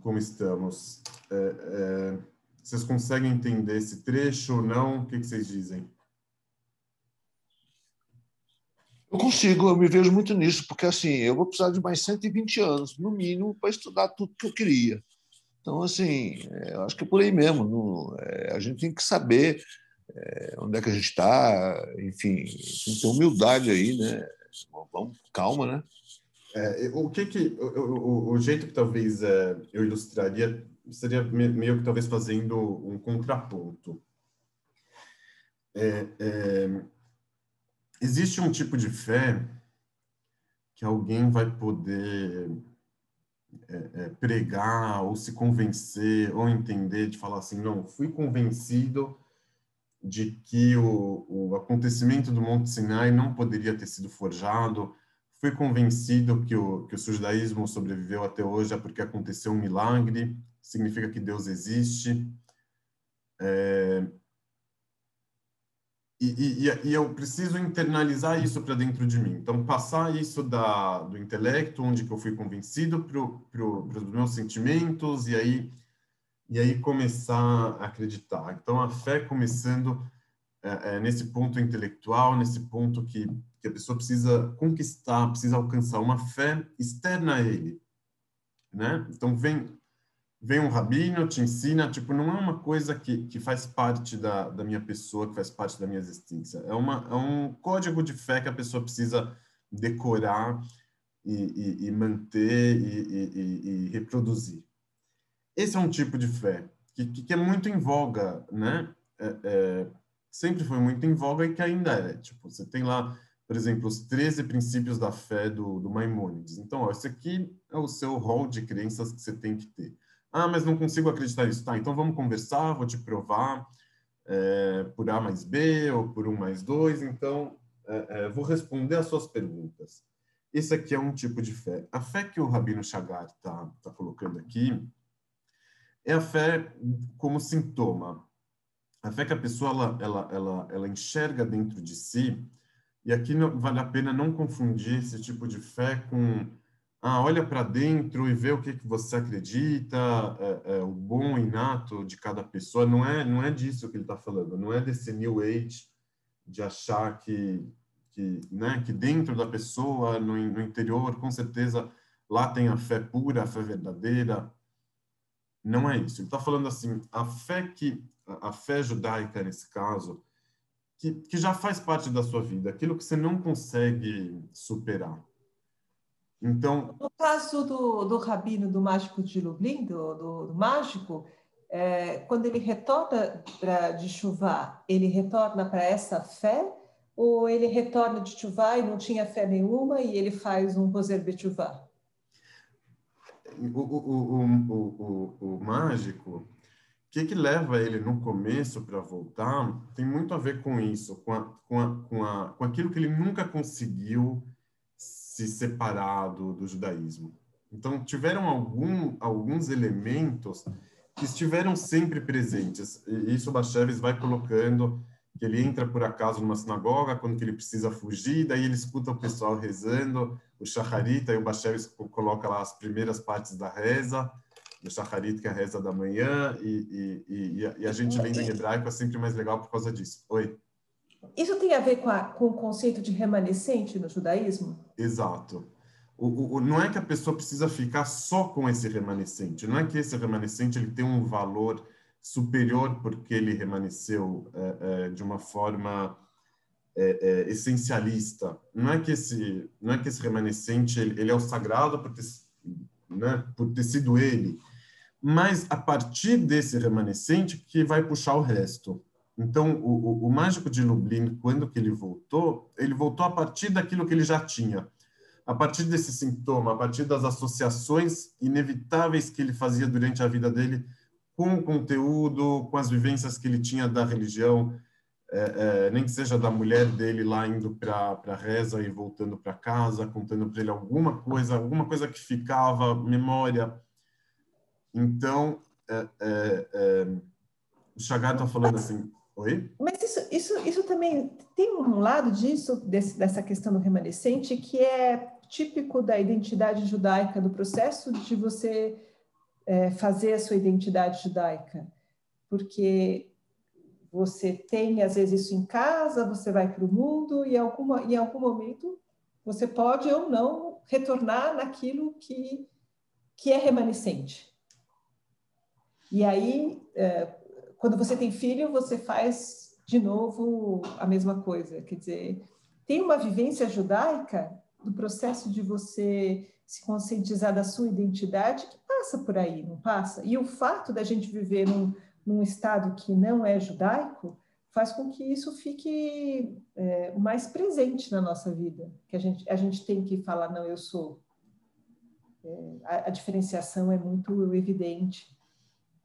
como estamos? É, é, vocês conseguem entender esse trecho ou não? O que, que vocês dizem? Eu consigo, eu me vejo muito nisso, porque assim, eu vou precisar de mais 120 anos, no mínimo, para estudar tudo que eu queria. Então, assim, é, eu acho que é por aí mesmo. É, a gente tem que saber é, onde é que a gente está, enfim, tem que ter humildade aí, né? Vamos, calma, né? É, o que que o, o, o, jeito que talvez é, eu ilustraria seria meio que talvez fazendo um contraponto. É, é, existe um tipo de fé que alguém vai poder é, é, pregar ou se convencer ou entender de falar assim, não, fui convencido de que o, o acontecimento do Monte Sinai não poderia ter sido forjado, fui convencido que o, que o judaísmo sobreviveu até hoje é porque aconteceu um milagre, significa que Deus existe. É, e, e, e, eu preciso internalizar isso para dentro de mim. Então, passar isso da, do intelecto, onde que eu fui convencido, para os meus sentimentos, e aí, e aí começar a acreditar. Então, a fé começando é, é, nesse ponto intelectual, nesse ponto que, que a pessoa precisa conquistar, precisa alcançar uma fé externa a ele. Né? Então, vem, vem um rabino, te ensina, tipo, não é uma coisa que, que faz parte da, da minha pessoa, que faz parte da minha existência. É, uma, é um código de fé que a pessoa precisa decorar e, e, e manter e, e, reproduzir. Esse é um tipo de fé que, que é muito em voga, né? É, é, sempre foi muito em voga e que ainda é. Tipo, você tem lá, por exemplo, os 13 princípios da fé do, do Maimônides. Então, ó, esse aqui é o seu rol de crenças que você tem que ter. Ah, mas não consigo acreditar nisso. Tá, então vamos conversar, vou te provar é, por A mais B ou por 1 mais 2. Então, é, é, vou responder as suas perguntas. Esse aqui é um tipo de fé. A fé que o Rabino Chagar está tá colocando aqui é a fé como sintoma a fé que a pessoa ela, ela, ela, ela enxerga dentro de si, e aqui não, vale a pena não confundir esse tipo de fé com ah, olha para dentro e vê o que, que você acredita, é, é, o bom inato de cada pessoa. Não é, não é disso que ele está falando, não é desse New Age de achar que, que, né, que dentro da pessoa, no, no interior, com certeza, lá tem a fé pura, a fé verdadeira. Não é isso. Ele está falando assim, a fé que a fé judaica nesse caso, que, que já faz parte da sua vida, aquilo que você não consegue superar. Então, no caso do, do rabino do mágico de Lublin, do, do, do mágico, é, quando ele retorna pra, de chuva, ele retorna para essa fé ou ele retorna de chuva e não tinha fé nenhuma e ele faz um Roser Betchuvá? O, o, o, o, o, mágico, que, que leva ele no começo para voltar tem muito a ver com isso, com, a, com, a, com, a, com aquilo que ele nunca conseguiu se separar do, do judaísmo. Então, tiveram algum, alguns elementos que estiveram sempre presentes. E isso o Bacheves vai colocando, que ele entra por acaso numa sinagoga, quando que ele precisa fugir, daí ele escuta o pessoal rezando, o Shacharit, e o Bacheves coloca lá as primeiras partes da reza, do Shacharit, que é a reza da manhã, e, e, e, e a gente lendo em hebraico é sempre mais legal por causa disso. Oi? Isso tem a ver com, a, com o conceito de remanescente no judaísmo? Exato. O, o, não é que a pessoa precisa ficar só com esse remanescente, não é que esse remanescente ele tem um valor superior porque ele remanesceu é, é, de uma forma é, é essencialista. Não é que esse, não é que esse remanescente ele, ele é o sagrado por ter, né, por ter sido ele, mas a partir desse remanescente que vai puxar o resto. Então, o, o, o, mágico de Lublin, quando que ele voltou, ele voltou a partir daquilo que ele já tinha. A partir desse sintoma, a partir das associações inevitáveis que ele fazia durante a vida dele com o conteúdo, com as vivências que ele tinha da religião, é, é, nem que seja da mulher dele lá indo para a reza e voltando para casa, contando para ele alguma coisa, alguma coisa que ficava, memória. Então, é, é, é o Chagat está falando assim, oi? Mas isso, isso, isso também tem um lado disso, desse, dessa questão do remanescente, que é típico da identidade judaica, do processo de você é, fazer a sua identidade judaica. Porque você tem, às vezes, isso em casa, você vai para o mundo e alguma, em algum momento você pode ou não retornar naquilo que, que é remanescente. E aí, é, quando você tem filho, você faz de novo a mesma coisa. Quer dizer, tem uma vivência judaica do processo de você se conscientizar da sua identidade que passa por aí, não passa? E o fato da gente viver num, num estado que não é judaico, faz com que isso fique é, mais presente na nossa vida, que a gente, a gente tem que falar, não, eu sou. É, a, a, diferenciação é muito evidente.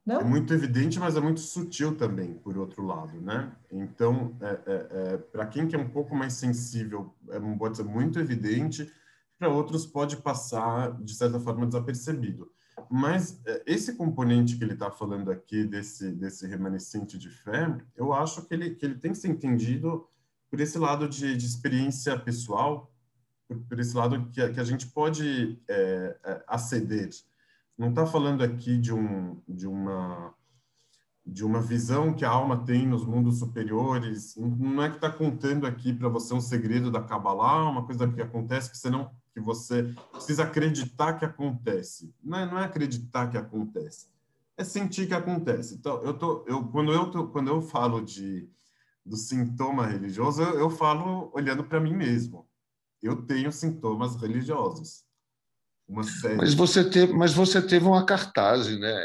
Não? É muito evidente, mas é muito sutil também, por outro lado, né? Então, é, é, é para quem que é um pouco mais sensível, é, pode ser muito evidente, para outros pode passar, de certa forma, desapercebido. Mas é, esse componente que ele está falando aqui, desse, desse remanescente de fé, eu acho que ele, que ele tem que ser entendido por esse lado de, de experiência pessoal, por, por, esse lado que que a gente pode é, aceder. Não está falando aqui de, um, de, uma, de uma visão que a alma tem nos mundos superiores, não é que está contando aqui para você um segredo da Kabbalah, uma coisa que acontece que você não que você precisa acreditar que acontece. Não é, não é acreditar que acontece, é sentir que acontece. Então, eu tô, eu, quando, eu tô, quando eu falo de, do sintoma religioso, eu, eu falo olhando para mim mesmo. Eu tenho sintomas religiosos. Uma série. Mas você teve, mas você teve uma cartaz, né?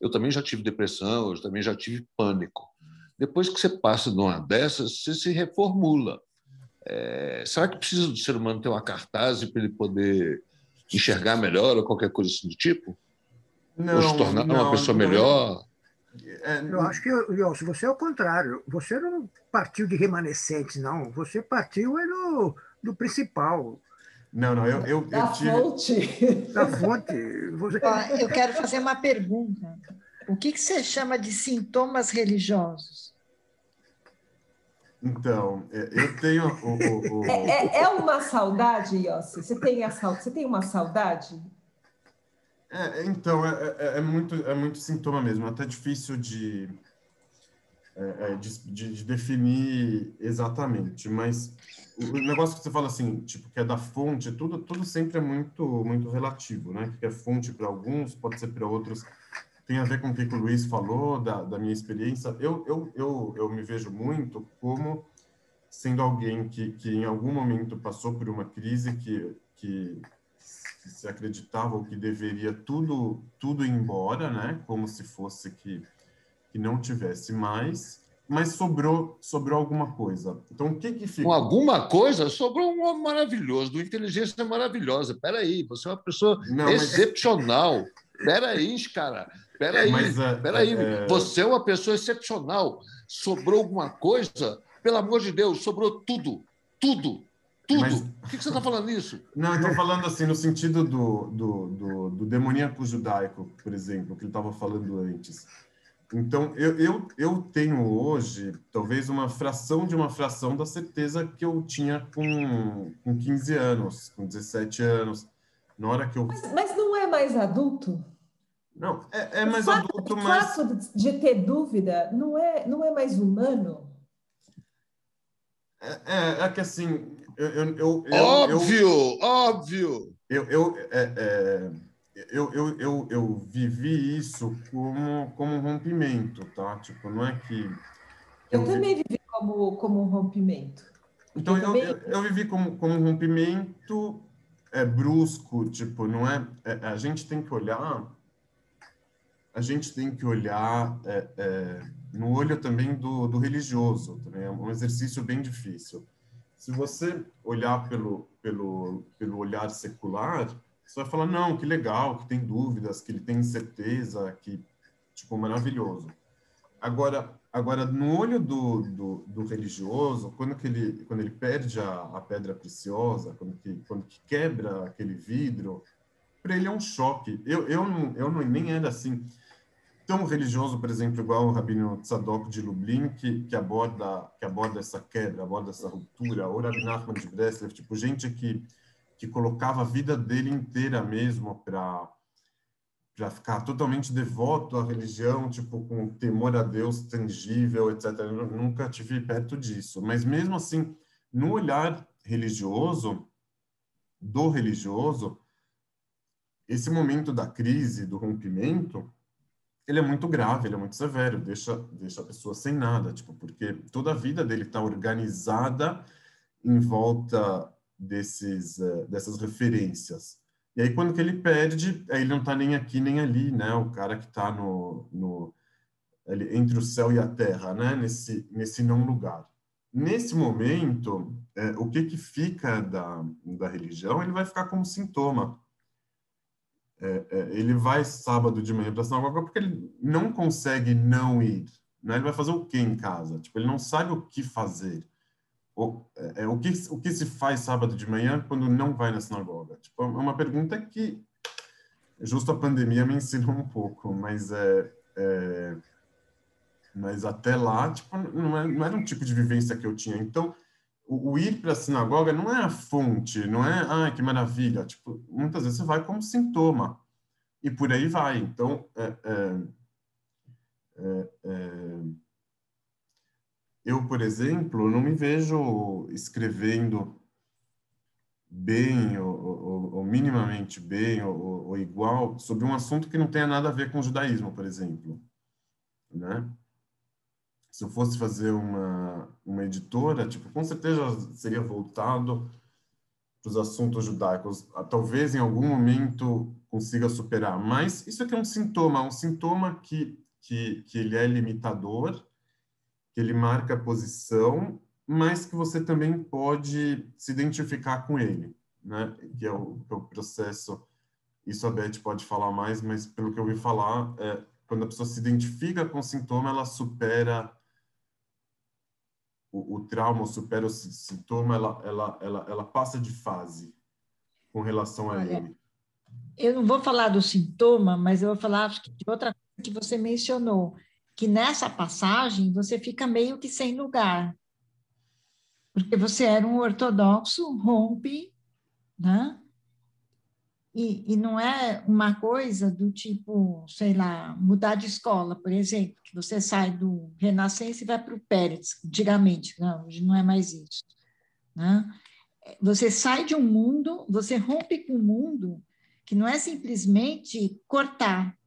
Eu também já tive depressão, eu também já tive pânico. Depois que você passa de uma dessas, você se reformula. É, será que precisa do ser humano ter uma cartaz para ele poder enxergar melhor ou qualquer coisa assim do tipo? Não, ou se tornar não, uma pessoa não, melhor? É, eu acho que, se você é o contrário. Você não partiu de remanescentes, não. Você partiu é do, do principal. Não, não, eu, eu, da eu tive... fonte. Da fonte. Eu quero fazer uma pergunta. O que, que você chama de sintomas religiosos? Então, é, eu tenho o, o, o... É, é, é uma saudade, Yossi? Você tem, a, você tem uma saudade? É, então, é, é, é, muito, é muito sintoma mesmo. É até difícil de, é, de, de, de, definir exatamente. Mas o negócio que você fala assim, tipo, que é da fonte, tudo, tudo sempre é muito, muito relativo, né? Que é fonte para alguns, pode ser para outros tem a ver com o que o Luiz falou, da, da minha experiência. Eu, eu, eu, eu me vejo muito como sendo alguém que, que em algum momento passou por uma crise que, que, que se acreditava ou que deveria tudo, tudo ir embora, né? Como se fosse que, que não tivesse mais, mas sobrou, sobrou alguma coisa. Então, o que que fica? Com alguma coisa? Sobrou um homem maravilhoso, do inteligência maravilhosa. Peraí, você é uma pessoa não, excepcional. Mas... Peraí, cara. Peraí, Mas, é, peraí. É... Você é uma pessoa excepcional. Sobrou alguma coisa? Pelo amor de Deus, sobrou tudo. Tudo. Tudo. Mas... Por que você está falando isso? Não, eu estou falando assim, no sentido do, do, do, do demoníaco judaico, por exemplo, que ele estava falando antes. Então, eu, eu, eu tenho hoje, talvez, uma fração de uma fração da certeza que eu tinha com, com 15 anos, com 17 anos. Na hora que eu... Mas, mas não é mais adulto? Não, é, é mais o fato, adulto, mas. O fato de ter dúvida não é, não é mais humano? É, é, é que assim. Eu, eu, eu, óbvio, óbvio! Eu, eu, é, é, eu, eu, eu, eu vivi isso como, como um rompimento, tá? Tipo, não é que. Eu, eu também vi... vivi como, como um rompimento. Então, eu, também... eu, eu, vivi como, como um rompimento é, brusco, tipo, não é, é. A gente tem que olhar a gente tem que olhar é, é, no olho também do, do religioso, também é um exercício bem difícil. Se você olhar pelo, pelo, pelo olhar secular, você vai falar, não, que legal, que tem dúvidas, que ele tem certeza, que, tipo, maravilhoso. Agora, agora no olho do, do, do religioso, quando, que ele, quando ele perde a, a pedra preciosa, quando que, quando que quebra aquele vidro, para ele é um choque. Eu, eu, não, eu não, nem era assim tão religioso, por exemplo, igual o Rabino Tzadok de Lublin, que, que, aborda, que aborda essa quebra, aborda essa ruptura, ou Rabbi Nachman de Breslev, tipo, gente que, que colocava a vida dele inteira mesmo para para ficar totalmente devoto à religião, tipo, com temor a Deus tangível, etc. Eu nunca tive perto disso. Mas mesmo assim, no olhar religioso, do religioso, esse momento da crise, do rompimento, ele é muito grave, ele é muito severo, deixa, deixa a pessoa sem nada, tipo, porque toda a vida dele está organizada em volta desses, uh, dessas referências. E aí, quando que ele perde, aí ele não está nem aqui nem ali, né? O cara que está no, no ele, entre o céu e a terra, né? Nesse, nesse não lugar. Nesse momento, é, o que que fica da, da religião? Ele vai ficar como sintoma é, é, ele vai sábado de manhã para a sinagoga porque ele não consegue não ir. Né? Ele vai fazer o que em casa? Tipo, ele não sabe o que fazer. O, é, é, o, que, o que se faz sábado de manhã quando não vai na sinagoga? Tipo, é uma pergunta que justo a pandemia me ensinou um pouco, mas é, é mas até lá, tipo, não, é, não era um tipo de vivência que eu tinha. Então, o, o ir para a sinagoga não é a fonte, não é, ah, que maravilha. Tipo, muitas vezes você vai como sintoma e por aí vai. Então, é, é, é, é, eu, por exemplo, não me vejo escrevendo bem ou, ou, ou minimamente bem ou, ou, igual sobre um assunto que não tenha nada a ver com o judaísmo, por exemplo, né? se eu fosse fazer uma, uma editora, tipo, com certeza seria voltado para os assuntos judaicos. Ah, talvez em algum momento consiga superar, mas isso aqui é um sintoma, um sintoma que, que, que ele é limitador, que ele marca a posição, mas que você também pode se identificar com ele, né? Que é o, é o processo. Isso a Beth pode falar mais, mas pelo que eu ouvi falar, é, quando a pessoa se identifica com o sintoma, ela supera o, o trauma, supera o sintoma, ela, ela, ela, ela passa de fase com relação a ele? Eu não vou falar do sintoma, mas eu vou falar de outra coisa que você mencionou, que nessa passagem você fica meio que sem lugar, porque você era um ortodoxo, rompe, né? E, e, não é uma coisa do tipo, sei lá, mudar de escola, por exemplo, que você sai do Renascença e vai para o Pérez, antigamente, não, hoje não é mais isso. Né? Você sai de um mundo, você rompe com o um mundo que não é simplesmente cortar.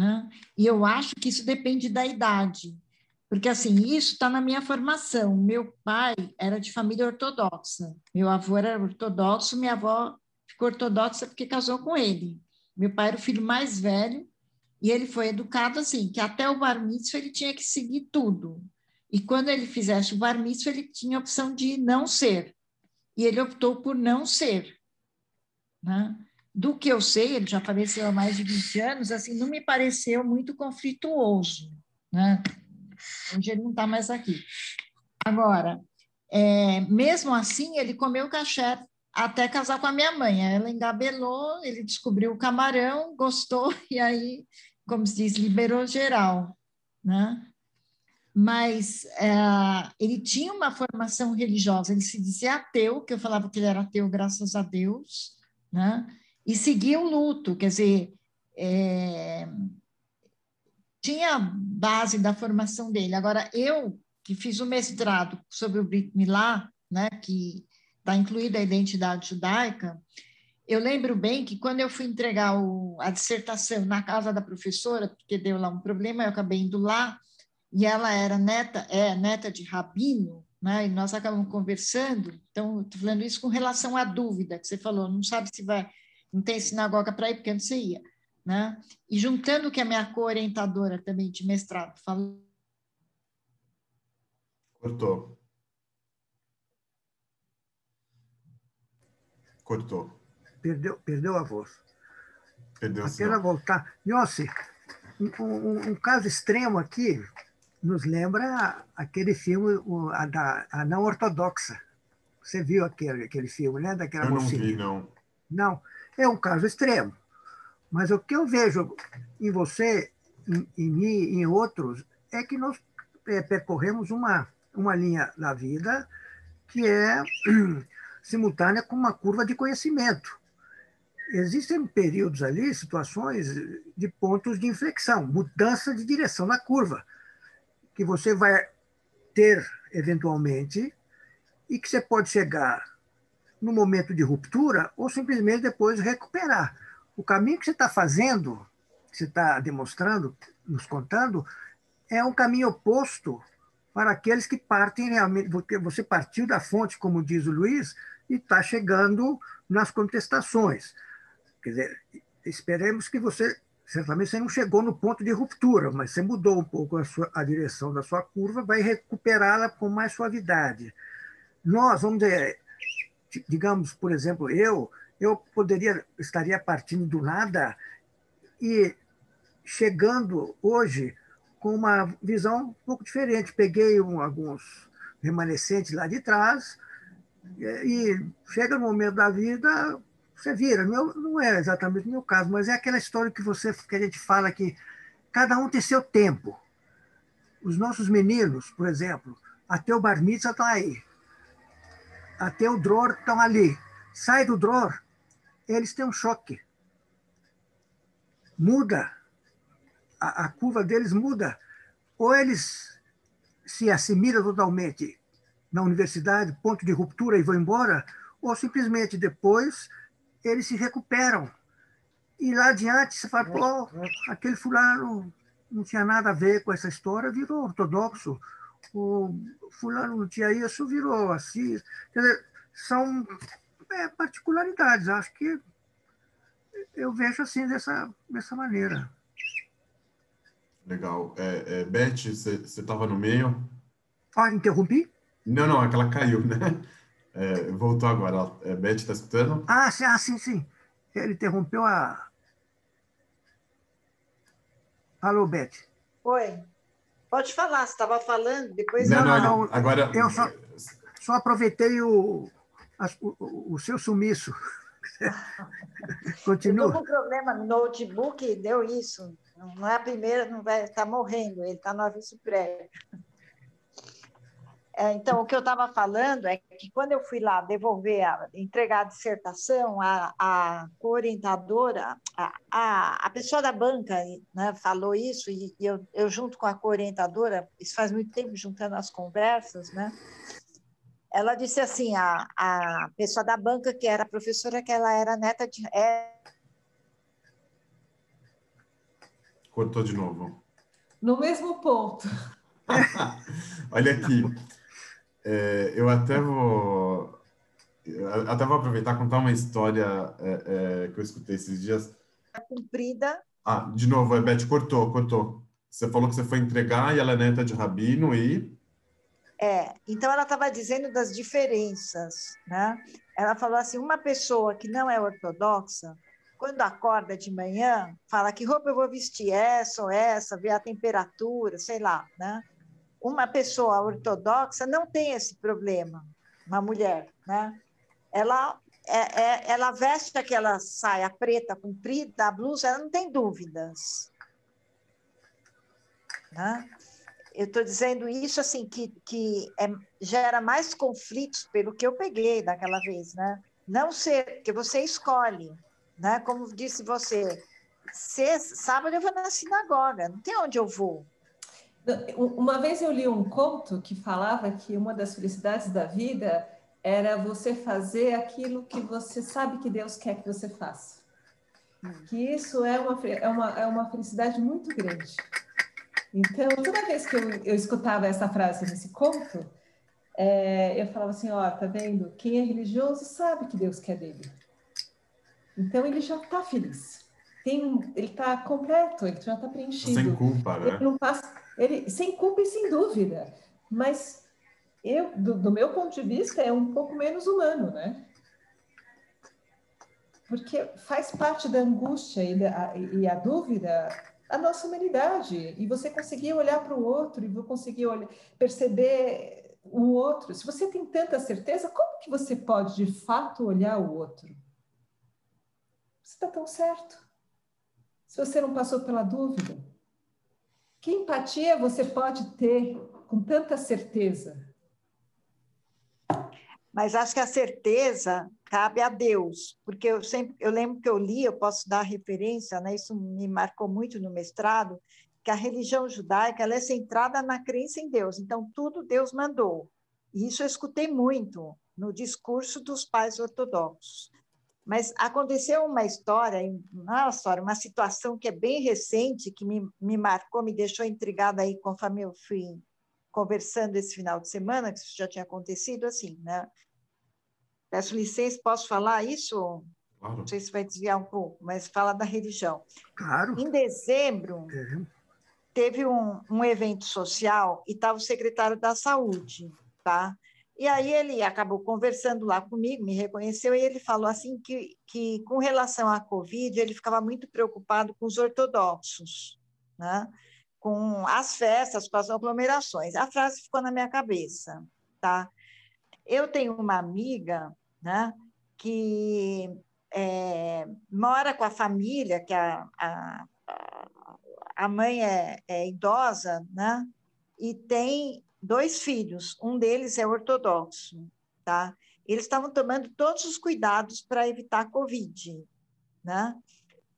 Né? E eu acho que isso depende da idade. Porque, assim, isso está na minha formação. Meu pai era de família ortodoxa. Meu avô era ortodoxo, minha avó ficou ortodoxa porque casou com ele. Meu pai era o filho mais velho e ele foi educado assim, que até o bar mitzvah ele tinha que seguir tudo. E quando ele fizesse o bar mitzvah, ele tinha a opção de não ser. E ele optou por não ser. Né? Do que eu sei, ele já faleceu há mais de 20 anos, assim, não me pareceu muito conflituoso. Né? Hoje ele não está mais aqui. Agora, é, mesmo assim, ele comeu caché até casar com a minha mãe. Ela engabelou, ele descobriu o camarão, gostou, e aí, como se diz, liberou geral. Né? Mas é, ele tinha uma formação religiosa, ele se dizia ateu, que eu falava que ele era ateu, graças a Deus, né? E seguia o luto, quer dizer, é, tinha base da formação dele. Agora, eu, que fiz o mestrado sobre o Brit Milá, né, que está incluída a identidade judaica, eu lembro bem que quando eu fui entregar o, a dissertação na casa da professora, porque deu lá um problema, eu acabei indo lá, e ela era neta, é neta de rabino, né? E nós acabamos conversando. Então, estou falando isso com relação à dúvida que você falou, não sabe se vai, não tem sinagoga para ir, porque não você ia, né? E juntando o que a minha co-orientadora também de mestrado falou, Cortou. Cortou. Perdeu, perdeu a voz. Perdeu Até ela voltar. Yossi, um, um, um, caso extremo aqui nos lembra aquele filme, o, a, da, a Não Ortodoxa. Você viu aquele, aquele filme, né? Daquela eu mocinha. não vi, não. Não, é um caso extremo. Mas o que eu vejo em você, em, em mim em outros, é que nós é, percorremos uma, uma linha da vida que é simultânea com uma curva de conhecimento. Existem períodos ali, situações de pontos de inflexão, mudança de direção na curva, que você vai ter eventualmente e que você pode chegar no momento de ruptura ou simplesmente depois recuperar. O caminho que você está fazendo, que você está demonstrando, nos contando, é um caminho oposto para aqueles que partem realmente, porque você partiu da fonte, como diz o Luiz, e está chegando nas contestações. Quer dizer, esperemos que você, certamente você não chegou no ponto de ruptura, mas você mudou um pouco a, sua, a direção da sua curva, vai recuperá-la com mais suavidade. Nós, vamos dizer, digamos, por exemplo, eu, eu poderia, estaria partindo do nada e chegando hoje com uma visão um pouco diferente. Peguei um, alguns remanescentes lá de trás e, e chega no momento da vida, você vira. Meu, não é exatamente o meu caso, mas é aquela história que, você, que a gente fala que cada um tem seu tempo. Os nossos meninos, por exemplo, até o bar mitzvah estão aí. Até o dror estão ali. Sai do dror, eles têm um choque. Muda. A, a curva deles muda. Ou eles se assimilam totalmente na universidade, ponto de ruptura e vão embora, ou simplesmente depois eles se recuperam. E lá adiante você fala, pô, aquele fulano não tinha nada a ver com essa história, virou ortodoxo. O fulano não tinha isso, virou assim. Quer dizer, são é, particularidades. Acho que eu vejo assim dessa, dessa maneira. Legal. É, é, Beth, você estava no meio? Ah, interrompi? Não, não, aquela caiu, né? É, voltou agora. É, Beth, está escutando? Ah, sim, ah, sim, sim. Ele interrompeu a. Alô, Beth. Oi. Pode falar, você estava falando, depois não, eu... não, não, agora. Eu só, só aproveitei o, o, o seu sumiço. Continua. Estou com problema no notebook, deu isso. Não é a primeira, não vai estar tá morrendo, ele está no aviso prévio. É, então, o que eu estava falando é que quando eu fui lá devolver, a, entregar a dissertação, a, a orientadora, a, a, a, pessoa da banca né, falou isso, e eu, eu, junto com a orientadora, isso faz muito tempo, juntando as conversas, né? Ela disse assim, a, a pessoa da banca, que era professora, que ela era neta de... É... Cortou de novo. No mesmo ponto. Olha aqui. É, eu até vou eu até vou aproveitar e contar uma história é, é, que eu escutei esses dias. Cumprida. Ah, de novo, a Beth cortou, cortou. Você falou que você foi entregar e ela é neta de rabino e é, então ela estava dizendo das diferenças, né? Ela falou assim, uma pessoa que não é ortodoxa, quando acorda de manhã, fala que roupa eu vou vestir, essa ou essa, ver a temperatura, sei lá, né? Uma pessoa ortodoxa não tem esse problema, uma mulher, né? Ela, é, é, ela veste aquela saia preta comprida, a blusa, ela não tem dúvidas. Né? Eu estou dizendo isso assim que, que é, gera mais conflitos pelo que eu peguei daquela vez, né? Não ser, porque você escolhe, né? Como disse você, sábado eu vou na sinagoga, não tem onde eu vou, uma vez eu li um conto que falava que uma das felicidades da vida era você fazer aquilo que você sabe que Deus quer que você faça. Que isso é uma, é uma, é uma felicidade muito grande. Então, toda vez que eu, eu escutava essa frase nesse conto, é, eu falava assim: ó, tá vendo? Quem é religioso sabe que Deus quer dele. Então, ele já está feliz. Tem, ele está completo, ele já está preenchido. Sem culpa, né? Ele não passa, ele, sem culpa e sem dúvida. Mas eu, do, do meu ponto de vista, é um pouco menos humano, né? Porque faz parte da angústia e, da, e a dúvida a nossa humanidade. E você conseguir olhar para o outro e conseguir olhar, perceber o outro. Se você tem tanta certeza, como que você pode de fato olhar o outro? Você está tão certo. Se você não passou pela dúvida, que empatia você pode ter com tanta certeza? Mas acho que a certeza cabe a Deus, porque eu sempre, eu lembro que eu li, eu posso dar referência, né? Isso me marcou muito no mestrado, que a religião judaica ela é centrada na crença em Deus. Então tudo Deus mandou. E isso eu escutei muito no discurso dos pais ortodoxos. Mas aconteceu uma história, uma história, uma situação que é bem recente, que me, me marcou, me deixou intrigada aí conforme eu fui conversando esse final de semana, que isso já tinha acontecido, assim, né? Peço licença, posso falar isso? Claro. Não sei se vai desviar um pouco, mas fala da religião. Claro. Em dezembro, é. teve um, um evento social e estava o secretário da Saúde, tá? E aí ele acabou conversando lá comigo, me reconheceu e ele falou assim que, que com relação à Covid, ele ficava muito preocupado com os ortodoxos, né? com as festas, com as aglomerações. A frase ficou na minha cabeça, tá? Eu tenho uma amiga, né, que é, mora com a família, que a, a, a mãe é, é idosa, né, e tem dois filhos, um deles é ortodoxo, tá? Eles estavam tomando todos os cuidados para evitar a Covid, né?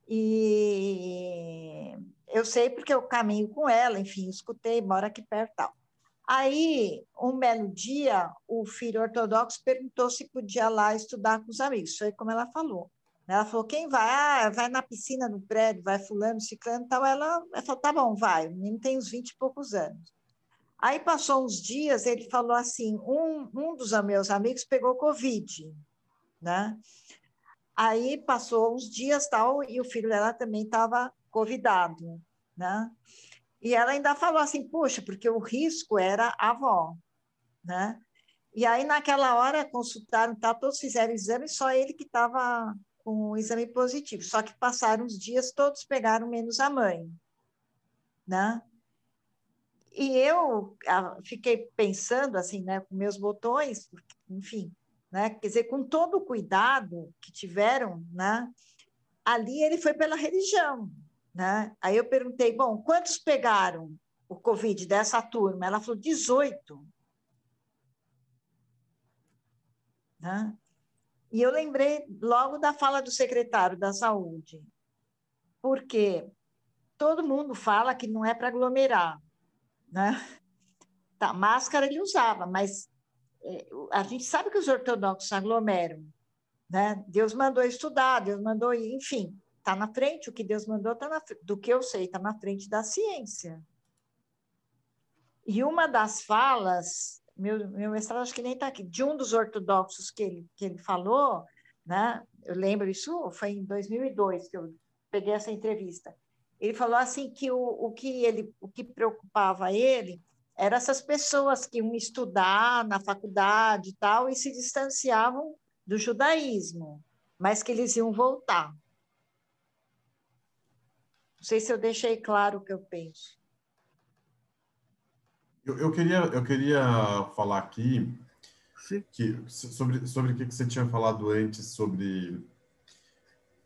E eu sei porque eu caminho com ela, enfim, escutei, mora aqui perto tal. Aí, um belo dia, o filho ortodoxo perguntou se podia lá estudar com os amigos. Foi como ela falou. Ela falou, quem vai? Ah, vai na piscina no prédio, vai fulano, ciclano tal. Ela, ela falou, tá bom, vai. O menino tem uns 20 e poucos anos. Aí passou uns dias, ele falou assim, um, um dos meus amigos pegou Covid, né? Aí passou uns dias tal e o filho dela também estava convidado, né? E ela ainda falou assim, puxa, porque o risco era a avó, né? E aí, naquela hora, consultaram, tá, todos fizeram exame, só ele que estava com o exame positivo. Só que passaram os dias, todos pegaram, menos a mãe, né? E eu fiquei pensando, assim, né, com meus botões, enfim, né, quer dizer, com todo o cuidado que tiveram, né, ali ele foi pela religião, né? Aí eu perguntei, bom, quantos pegaram o Covid dessa turma? Ela falou 18. Né? E eu lembrei logo da fala do secretário da Saúde, porque todo mundo fala que não é para aglomerar, né? Tá, máscara ele usava, mas é, a gente sabe que os ortodoxos aglomeram, né? Deus mandou estudar, Deus mandou, enfim, está na frente, o que Deus mandou tá na, do que eu sei, está na frente da ciência. E uma das falas, meu, meu mestrado acho que nem está aqui, de um dos ortodoxos que ele, que ele falou, né? eu lembro isso, foi em 2002 que eu peguei essa entrevista. Ele falou assim que o, o que ele, o que preocupava ele eram essas pessoas que iam estudar na faculdade e tal e se distanciavam do judaísmo, mas que eles iam voltar. Não sei se eu deixei claro o que eu penso. Eu, eu queria, eu queria falar aqui que, sobre, sobre o que você tinha falado antes sobre,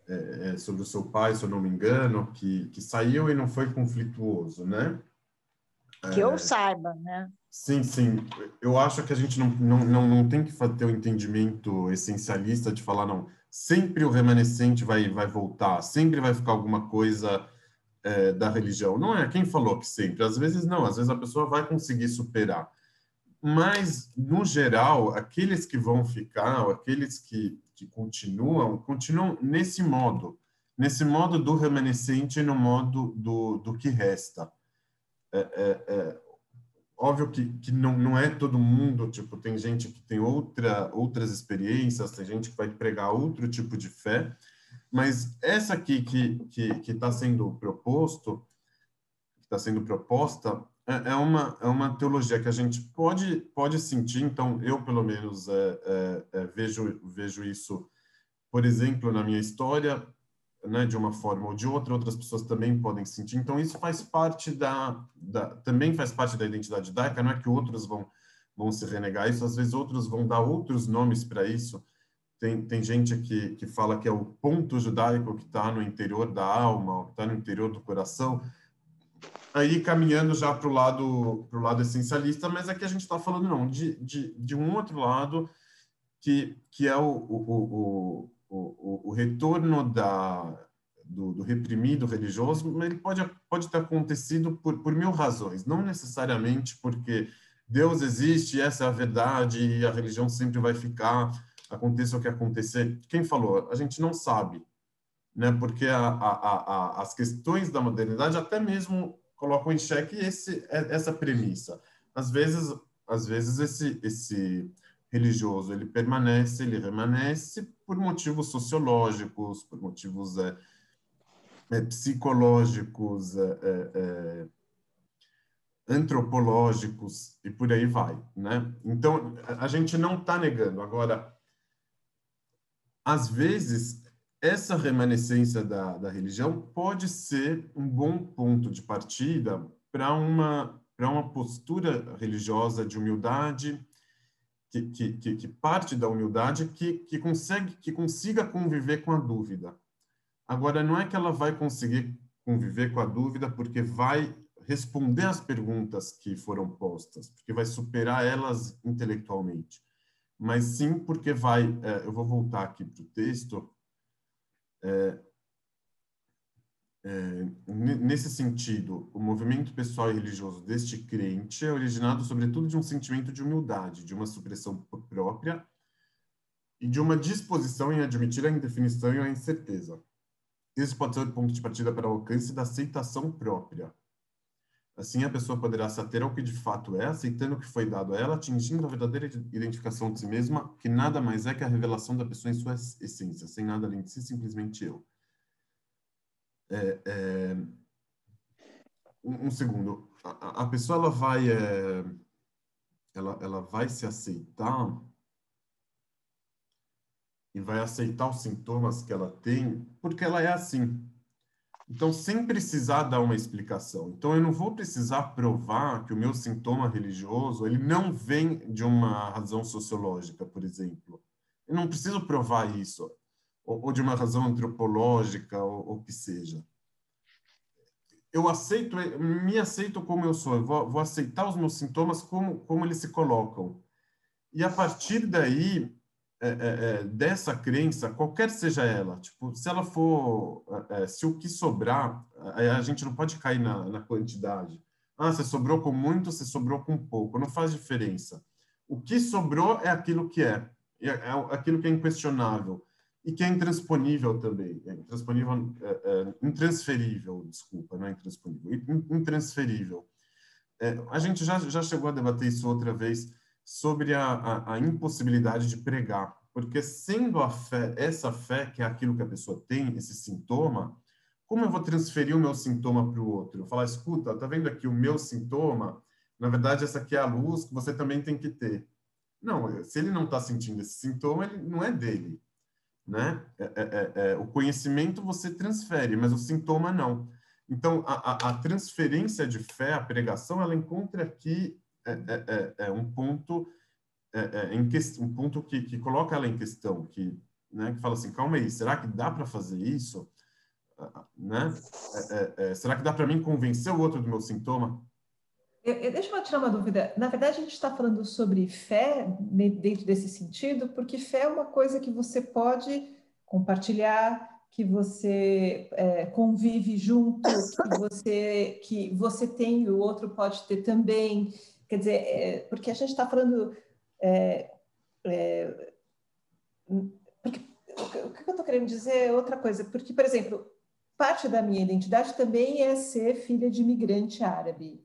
é, é, sobre o seu pai, se eu não me engano, que, que saiu e não foi conflituoso, né? Que é, eu saiba, né? Sim, sim. Eu acho que a gente não, não, não, não tem que ter o um entendimento essencialista de falar, não, sempre o remanescente vai, vai voltar, sempre vai ficar alguma coisa é, da religião. Não é quem falou que sempre, às vezes não, às vezes a pessoa vai conseguir superar. Mas, no geral, aqueles que vão ficar, aqueles que, que continuam, continuam nesse modo, nesse modo do remanescente no modo do, do que resta. É, é, é, óbvio que, que não, não é todo mundo, tipo, tem gente que tem outra, outras experiências, tem gente que vai pregar outro tipo de fé, mas essa aqui que que está sendo proposto, que está sendo proposta, é, é, uma, é uma teologia que a gente pode, pode sentir, então eu, pelo menos, é, é, é, vejo, vejo isso, por exemplo, na minha história, né, de uma forma ou de outra, outras pessoas também podem sentir. Então, isso faz parte da, da também faz parte da identidade judaica, não é que outros vão, vão se renegar isso, às vezes outros vão dar outros nomes para isso. Tem, tem gente que, que fala que é o ponto judaico que está no interior da alma, que está no interior do coração aí caminhando já para o lado, pro lado essencialista, mas aqui a gente está falando não de, de, de um outro lado que, que é o, o, o, o, o retorno da, do, do, reprimido religioso, mas ele pode, pode ter acontecido por, por mil razões, não necessariamente porque Deus existe, essa é a verdade e a religião sempre vai ficar, aconteça o que acontecer. Quem falou? A gente não sabe, né? porque a, a, a, as questões da modernidade, até mesmo colocam em xeque esse, é, essa premissa. Às vezes, às vezes esse, esse religioso ele permanece, ele remanesce por motivos sociológicos, por motivos é, é, psicológicos, é, é, é antropológicos e por aí vai, né? Então a gente não está negando. Agora, às vezes essa remanescência da, da religião pode ser um bom ponto de partida para uma, para uma postura religiosa de humildade, que, que, que, parte da humildade, que, que, consegue, que consiga conviver com a dúvida. Agora, não é que ela vai conseguir conviver com a dúvida porque vai responder às perguntas que foram postas, porque vai superar elas intelectualmente, mas sim porque vai. É, eu vou voltar aqui para o texto é, é, nesse sentido, o movimento pessoal e religioso deste crente é originado, sobretudo, de um sentimento de humildade, de uma supressão própria e de uma disposição em admitir a indefinição e a incerteza. Esse pode ser o ponto de partida para o alcance da aceitação própria. Assim, a pessoa poderá se ater ao que de fato é, aceitando o que foi dado a ela, atingindo a verdadeira identificação de si mesma, que nada mais é que a revelação da pessoa em sua essência, sem nada além de si, simplesmente eu. É, é... Um, um, segundo. A, a, pessoa ela vai, é... ela, ela vai se aceitar e vai aceitar os sintomas que ela tem, porque ela é assim. Então, sem precisar dar uma explicação. Então, eu não vou precisar provar que o meu sintoma religioso ele não vem de uma razão sociológica, por exemplo. Eu não preciso provar isso, ou, ou de uma razão antropológica, ou o que seja. Eu aceito, me aceito como eu sou, eu vou, vou aceitar os meus sintomas como, como eles se colocam. E a partir daí, é, é, é, dessa crença, qualquer seja ela, tipo, se ela for, é, é, se o que sobrar, a gente não pode cair na, na quantidade. Ah, você sobrou com muito, você sobrou com pouco, não faz diferença. O que sobrou é aquilo que é, é, é aquilo que é inquestionável e que é intransponível também, é intransponível, intransferível, desculpa, não é intransponível, intransferível. a gente já, já chegou a debater isso outra vez, sobre a, a, a, impossibilidade de pregar, porque sendo a fé, essa fé que é aquilo que a pessoa tem, esse sintoma, como eu vou transferir o meu sintoma para o outro? Eu falar, escuta, tá vendo aqui o meu sintoma? Na verdade, essa aqui é a luz que você também tem que ter. Não, se ele não está sentindo esse sintoma, ele não é dele, né? É, é, é, é, o conhecimento você transfere, mas o sintoma não. Então, a, a, a transferência de fé, a pregação, ela encontra aqui é, é, é, é um ponto em que, um ponto que, que coloca ela em questão, que, né, que fala assim, calma aí, será que dá para fazer isso? Ah, ah, né? será que dá para mim convencer o outro do meu sintoma? Eu, eu, deixa eu tirar uma dúvida. Na verdade, a gente está falando sobre fé dentro desse sentido, porque fé é uma coisa que você pode compartilhar, que você é, convive junto, que você que você tem e o outro pode ter também. Quer dizer, é, porque a gente está falando. É, é, porque, o que eu estou querendo dizer é outra coisa, porque, por exemplo, parte da minha identidade também é ser filha de imigrante árabe.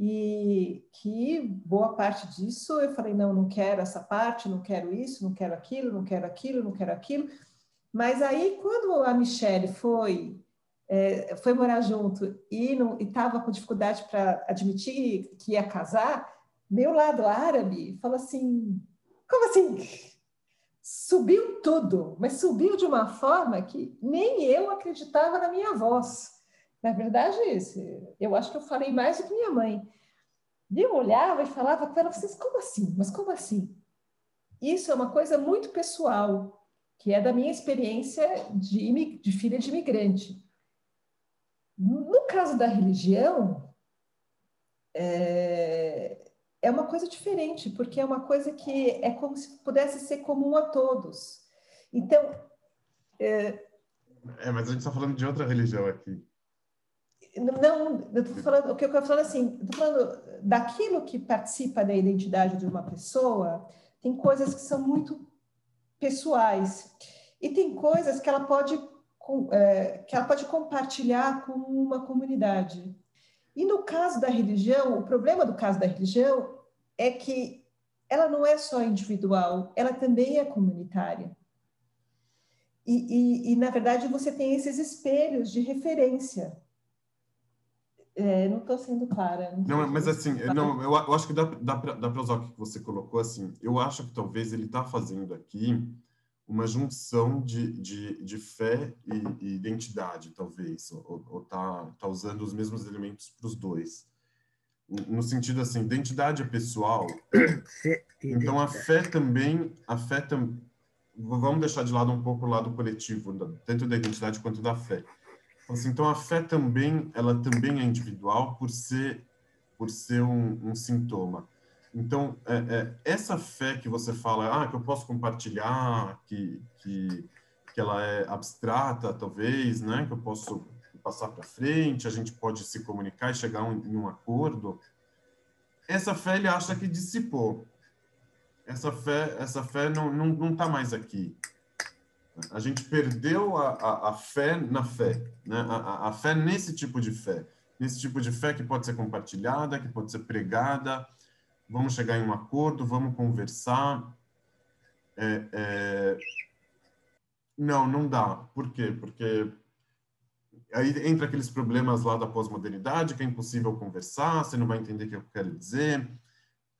E que boa parte disso eu falei: não, não quero essa parte, não quero isso, não quero aquilo, não quero aquilo, não quero aquilo. Mas aí, quando a Michelle foi é, foi morar junto e estava com dificuldade para admitir que ia casar, meu lado árabe falou assim: como assim? Subiu tudo, mas subiu de uma forma que nem eu acreditava na minha voz. Na verdade, eu acho que eu falei mais do que minha mãe. E eu olhava e falava com ela, vocês, como assim? Mas como assim? Isso é uma coisa muito pessoal, que é da minha experiência de, de filha de imigrante. No caso da religião, é, é uma coisa diferente, porque é uma coisa que é como se pudesse ser comum a todos. Então. É, é mas a gente está falando de outra religião aqui. Não, eu estou falando, o que eu estou falando assim, estou falando daquilo que participa da identidade de uma pessoa, tem coisas que são muito pessoais e tem coisas que ela pode é, que ela pode compartilhar com uma comunidade. E no caso da religião, o problema do caso da religião é que ela não é só individual, ela também é comunitária. E, e, e na verdade, você tem esses espelhos de referência. É, não estou sendo clara. Não, não mas assim, não, eu, eu, acho que dá, dá para usar o que você colocou assim. Eu acho que talvez ele está fazendo aqui uma junção de, de, de fé e, e identidade, talvez, ou, ou tá, tá usando os mesmos elementos para os dois. No sentido assim, identidade é pessoal, então a fé também, a fé tam, vamos deixar de lado um pouco o lado coletivo, tanto da identidade quanto da fé. Assim, então a fé também, ela também é individual por ser, por ser um, um sintoma. Então, é, é, essa fé que você fala, ah, que eu posso compartilhar, que, que, que ela é abstrata, talvez, né? Que eu posso passar para frente, a gente pode se comunicar e chegar um, em um acordo. Essa fé ele acha que dissipou. Essa fé, essa fé não não não está mais aqui. A gente perdeu a, a, a fé na fé, né? A, a, fé nesse tipo de fé, nesse tipo de fé que pode ser compartilhada, que pode ser pregada, vamos chegar em um acordo, vamos conversar. É, é... Não, não dá. Por quê? Porque aí entra aqueles problemas lá da pós-modernidade, que é impossível conversar, você não vai entender o que eu quero dizer.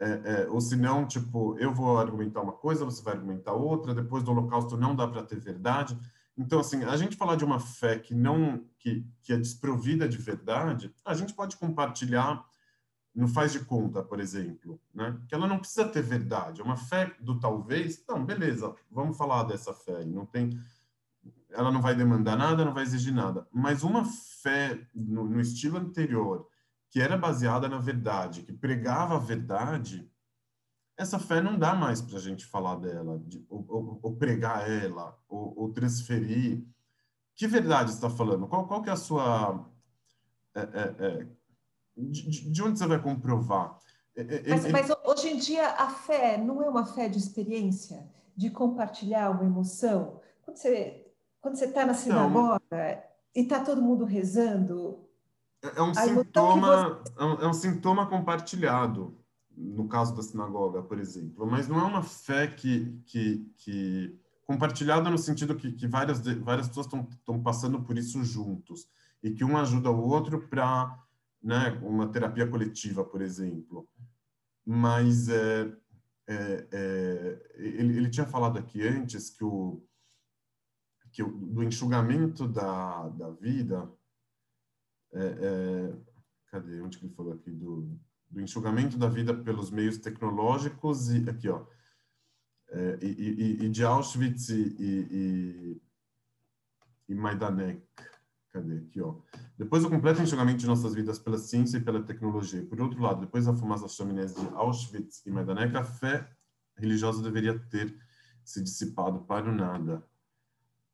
É, é, ou se não, tipo, eu vou argumentar uma coisa, você vai argumentar outra, depois do holocausto não dá para ter verdade. Então, assim, a gente falar de uma fé que não, que, que é desprovida de verdade, a gente pode compartilhar no faz de conta, por exemplo, né? Que ela não precisa ter verdade, é uma fé do talvez. Não, beleza, vamos falar dessa fé. Não tem, ela não vai demandar nada, não vai exigir nada. Mas uma fé no, no estilo anterior, que era baseada na verdade, que pregava a verdade, essa fé não dá mais para a gente falar dela, de, ou, ou, ou, pregar ela, ou, ou, transferir. Que verdade está falando? Qual, qual que é a sua é, é, é, de, de onde você vai comprovar? É, é, mas, ele... mas, hoje em dia a fé não é uma fé de experiência, de compartilhar uma emoção. Quando você quando você está na sinagoga não. e está todo mundo rezando, é, é um sintoma você... é um sintoma compartilhado no caso da sinagoga, por exemplo, mas não é uma fé que que, que compartilhada no sentido que, que várias várias pessoas estão passando por isso juntos e que um ajuda o outro para né, uma terapia coletiva, por exemplo. Mas é, é, é, ele, ele, tinha falado aqui antes que o, que o do enxugamento da, da vida, é, é, cadê? Onde que ele falou aqui? Do, do enxugamento da vida pelos meios tecnológicos e aqui, ó, é, e, e, e, de Auschwitz e, e, e. Cadê? Aqui, ó. Depois do completo enxugamento de nossas vidas pela ciência e pela tecnologia. Por outro lado, depois da fumaça das chaminés de Auschwitz e Majdanek, a fé religiosa deveria ter se dissipado para o nada.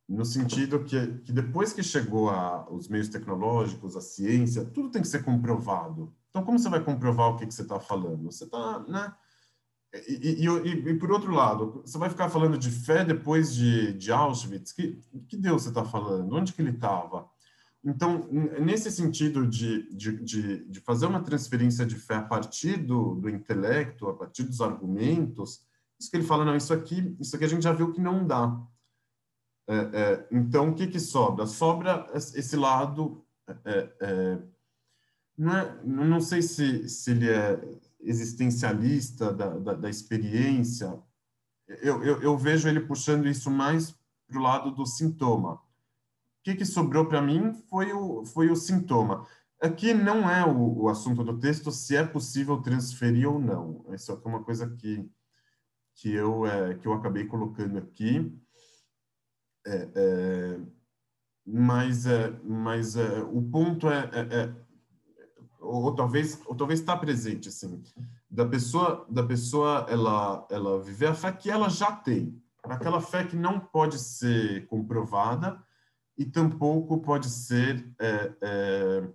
No sentido que, que depois que chegou a, os meios tecnológicos, a ciência, tudo tem que ser comprovado. Então, como você vai comprovar o que, que você está falando? Você está, né? E, e, e, e, por outro lado, você vai ficar falando de fé depois de, de Auschwitz? Que, que Deus você está falando? Onde que ele estava? Então, nesse sentido de, de, de, de, fazer uma transferência de fé a partir do, do intelecto, a partir dos argumentos, isso que ele fala, não, isso aqui, isso aqui a gente já viu que não dá. É, é, então, o que, que sobra? Sobra esse lado. É, é, não, é, não sei se, se ele é existencialista da, da, da experiência. Eu, eu, eu, vejo ele puxando isso mais para o lado do sintoma. Que, que sobrou para mim foi o, foi o sintoma. Aqui não é o, o, assunto do texto se é possível transferir ou não. Isso é uma coisa que, que, eu, é, que eu acabei colocando aqui. É, é, mas é, mas é, o ponto é, é, é, ou, talvez ou talvez está presente assim da pessoa da pessoa ela ela viver a fé que ela já tem aquela fé que não pode ser comprovada e tampouco pode ser é,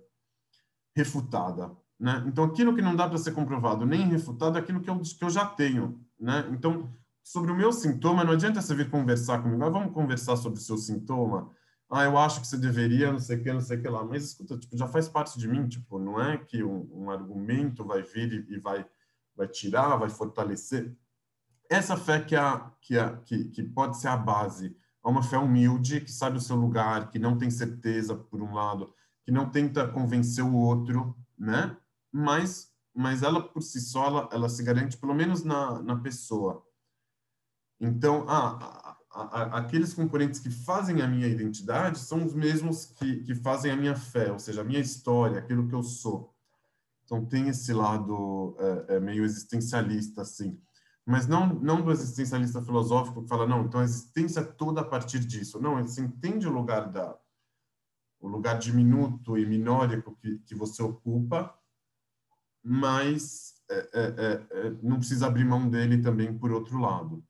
refutada né então aquilo que não dá para ser comprovado nem refutado é aquilo que eu, que eu já tenho né então sobre o meu sintoma, não adianta você vir conversar comigo, ah, vamos conversar sobre o seu sintoma. Ah, eu acho que você deveria, não sei o que, não sei o que lá. Mas escuta, tipo, já faz parte de mim, tipo, não é que um, um argumento vai vir e, e, vai, vai tirar, vai fortalecer. Essa fé que, é, que, é, que, que pode ser a base, é uma fé humilde, que sabe o seu lugar, que não tem certeza, por um lado, que não tenta convencer o outro, né? Mas, mas ela, por si só, ela, ela se garante, pelo menos na, na pessoa então, ah, aqueles componentes que fazem a minha identidade são os mesmos que, que fazem a minha fé, ou seja, a minha história, aquilo que eu sou. Então, tem esse lado é, é meio existencialista, assim. Mas não, não do existencialista filosófico que fala, não, então a existência é toda a partir disso. Não, você entende o lugar da o lugar diminuto e minórico que, que você ocupa, mas é, é, é, é não precisa abrir mão dele também por outro lado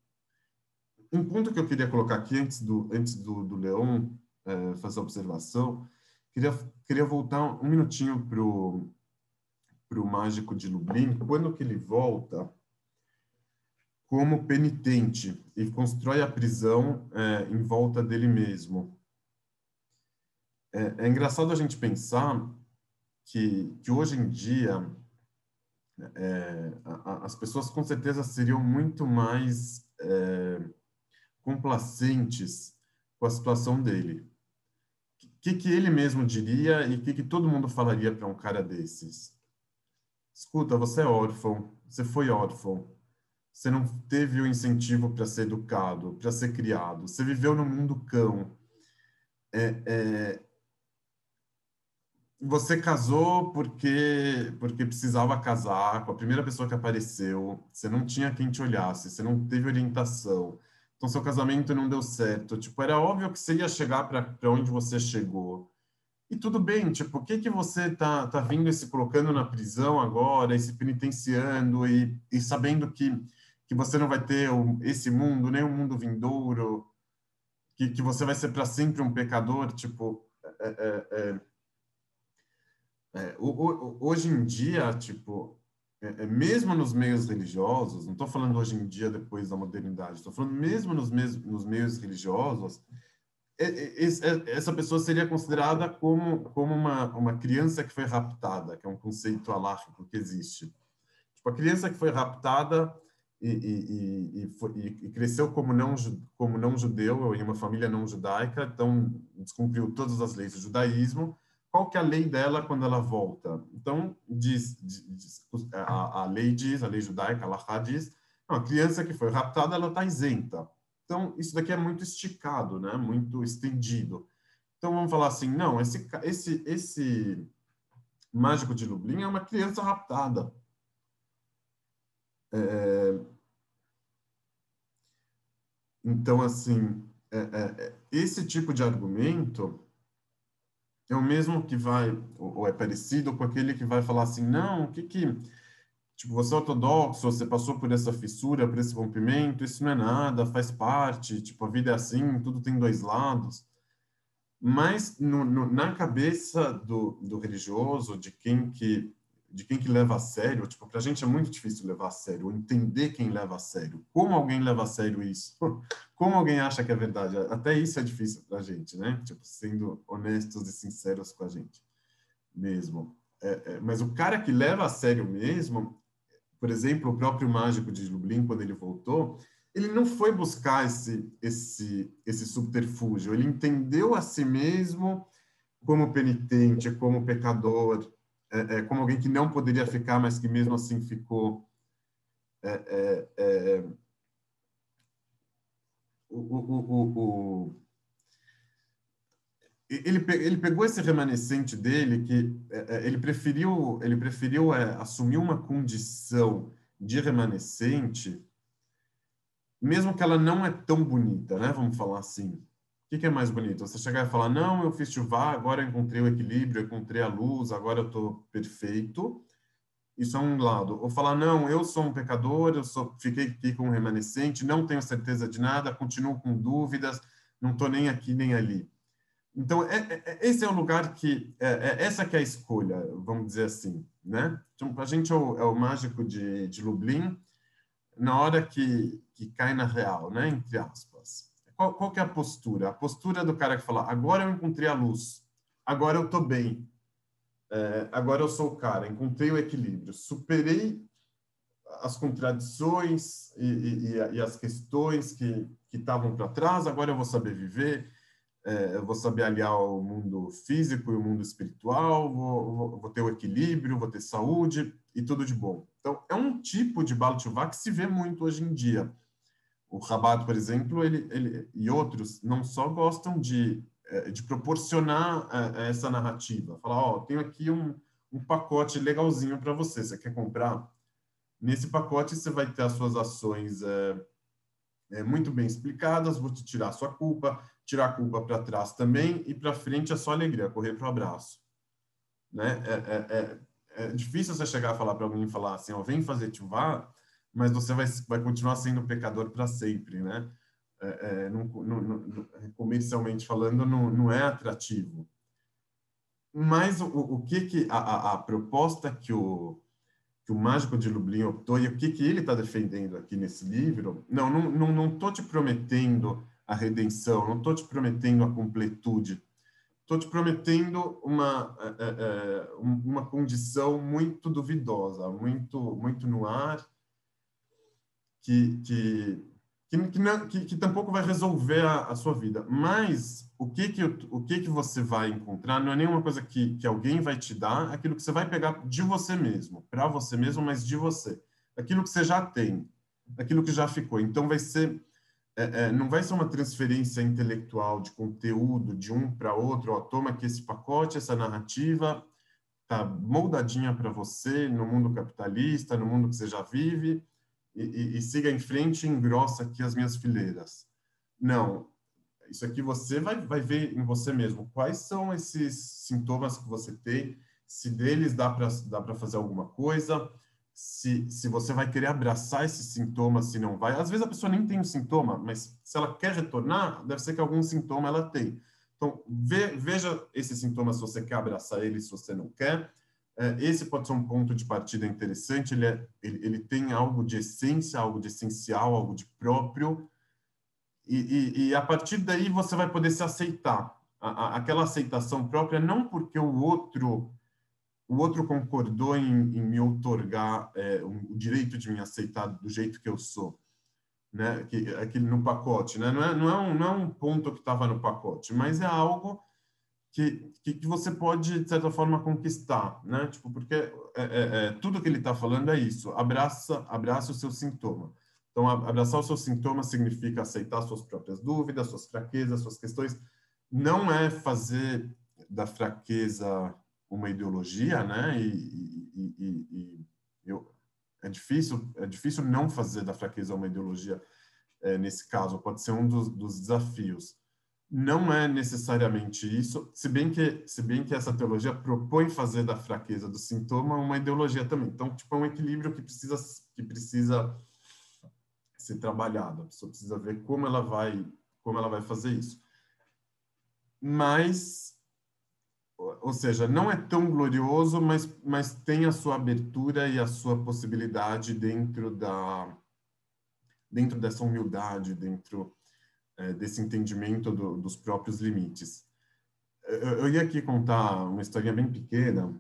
um ponto que eu queria colocar aqui antes do antes do, do Leão é, fazer a observação, queria queria voltar um minutinho pro pro mágico de Lublin, quando que ele volta como penitente e constrói a prisão é, em volta dele mesmo. É, é, engraçado a gente pensar que, que hoje em dia é, a, as pessoas com certeza seriam muito mais é, complacentes com a situação dele. O que, que ele mesmo diria e o que, que todo mundo falaria para um cara desses? Escuta, você é órfão, você foi órfão, você não teve o incentivo para ser educado, para ser criado, você viveu no mundo cão. É, é, você casou porque porque precisava casar com a primeira pessoa que apareceu, você não tinha quem te olhasse, você não teve orientação, então seu casamento não deu certo. Tipo, era óbvio que você ia chegar para onde você chegou. E tudo bem, tipo, o que que você tá, tá vindo e se colocando na prisão agora, e se penitenciando, e, e sabendo que, que você não vai ter esse mundo, nem o um mundo vindouro, que, que você vai ser para sempre um pecador, tipo, é, é, é, é hoje em dia, tipo, é, é, mesmo nos meios religiosos, não estou falando hoje em dia depois da modernidade, estou falando mesmo nos meios, nos meios religiosos, é, é, essa pessoa seria considerada como, como uma, uma criança que foi raptada, que é um conceito aláfico que existe. Tipo, a criança que foi raptada e, e, e, foi, e, cresceu como não, como não judeu, em uma família não judaica, então descumpriu todas as leis do judaísmo, qual que é a lei dela quando ela volta? Então, diz, diz a, a, lei diz, a lei judaica, a Lahá diz, a criança que foi raptada, ela está isenta. Então, isso daqui é muito esticado, né? muito estendido. Então, vamos falar assim, não, esse, esse, esse mágico de Lublin é uma criança raptada. É... Então, assim, é, é, é esse tipo de argumento é o mesmo que vai, ou é parecido com aquele que vai falar assim, não, o que que, tipo, você é ortodoxo, você passou por essa fissura, por esse rompimento, isso não é nada, faz parte, tipo, a vida é assim, tudo tem dois lados. Mas no, no, na cabeça do, do religioso, de quem que de quem que leva a sério, tipo, para a gente é muito difícil levar a sério, entender quem leva a sério, como alguém leva a sério isso, como alguém acha que é verdade, até isso é difícil para a gente, né? Tipo, sendo honestos e sinceros com a gente mesmo. É, é, mas o cara que leva a sério mesmo, por exemplo, o próprio mágico de Lublin, quando ele voltou, ele não foi buscar esse, esse, esse subterfúgio, ele entendeu a si mesmo como penitente, como pecador, é, é, como alguém que não poderia ficar, mas que mesmo assim ficou. É, é, é o, o, o, ele, ele pegou esse remanescente dele que é, ele preferiu ele preferiu assumir uma condição de remanescente mesmo que ela não é tão bonita, né? Vamos falar assim. O que, que é mais bonito? Você chegar e falar, não, eu fiz chuva, agora encontrei o equilíbrio, encontrei a luz, agora eu estou perfeito. Isso é um lado. Ou falar, não, eu sou um pecador, eu sou, fiquei aqui com um remanescente, não tenho certeza de nada, continuo com dúvidas, não estou nem aqui nem ali. Então, é, é, é esse é o lugar que, é, é, essa que é a escolha, vamos dizer assim, né? Então, a gente é o, é o mágico de, de Lublin, na hora que, que cai na real, né? Entre aspas. Qual, qual que é a postura? A postura do cara que fala, agora eu encontrei a luz, agora eu estou bem, é, agora eu sou o cara, encontrei o equilíbrio, superei as contradições e, e, e as questões que estavam para trás, agora eu vou saber viver, é, eu vou saber aliar o mundo físico e o mundo espiritual, vou, vou, vou ter o equilíbrio, vou ter saúde e tudo de bom. Então, é um tipo de Balchuvá que se vê muito hoje em dia. O Rabat, por exemplo, ele, ele, e outros não só gostam de, é, de proporcionar é, essa narrativa. Falar, ó, oh, tenho aqui um, um pacote legalzinho para você, você quer comprar? Nesse pacote você vai ter as suas ações é, é, muito bem explicadas, vou te tirar a sua culpa, tirar a culpa para trás também, e para frente é só alegria, correr para o abraço. Né? É, é, é é difícil você chegar a falar para alguém e falar assim, ó, vem fazer tchuvá, mas você vai, vai continuar sendo pecador para sempre, né? É, é, não, não, não, comercialmente falando, não, é atrativo. Mas o, o que que a, a, a, proposta que o que o mágico de Lublin optou e o que que ele está defendendo aqui nesse livro? Não, não, não, não te prometendo a redenção, não tô te prometendo a completude estou te prometendo uma, é, é, é uma condição muito duvidosa, muito, muito no ar, que, que, que, que, não, que, que tampouco vai resolver a, a, sua vida. Mas o que que, o que que você vai encontrar não é nenhuma coisa que, que alguém vai te dar, é aquilo que você vai pegar de você mesmo, para você mesmo, mas de você. Aquilo que você já tem, aquilo que já ficou. Então vai ser é, é, não vai ser uma transferência intelectual de conteúdo de um para outro, ó, toma aqui esse pacote, essa narrativa, tá moldadinha para você no mundo capitalista, no mundo que você já vive, e, e, e, siga em frente e engrossa aqui as minhas fileiras. Não, isso aqui você vai, vai ver em você mesmo. Quais são esses sintomas que você tem, se deles dá para dá fazer alguma coisa, se, se você vai querer abraçar esses sintomas, se não vai. Às vezes a pessoa nem tem um sintoma, mas se ela quer retornar, deve ser que algum sintoma ela tem. Então, ve, veja esses sintomas se você quer abraçar ele, se você não quer. É, esse pode ser um ponto de partida interessante. Ele, é, ele, ele tem algo de essência, algo de essencial, algo de próprio. E, e, e a partir daí você vai poder se aceitar. A, a, aquela aceitação própria, não porque o outro o outro concordou em, em me outorgar é, o direito de me aceitar do jeito que eu sou, né? Que, aquele no pacote, né? Não é, não é, um, não é um ponto que estava no pacote, mas é algo que, que, você pode, de certa forma, conquistar, né? Tipo, porque é, é, é tudo que ele está falando é isso, abraça, abraça o seu sintoma. Então, abraçar o seu sintoma significa aceitar suas próprias dúvidas, suas fraquezas, suas questões. Não é fazer da fraqueza uma ideologia, né? E, e, e, e, eu, é difícil é difícil não fazer da fraqueza uma ideologia é, nesse caso. Pode ser um dos, dos, desafios. Não é necessariamente isso, se bem que se bem que essa teologia propõe fazer da fraqueza do sintoma uma ideologia também. Então, tipo, é um equilíbrio que precisa que precisa ser trabalhado. A pessoa precisa ver como ela vai como ela vai fazer isso. Mas ou seja, não é tão glorioso, mas, mas tem a sua abertura e a sua possibilidade dentro da dentro dessa humildade, dentro é, desse entendimento do, dos próprios limites. Eu, eu, ia aqui contar uma historinha bem pequena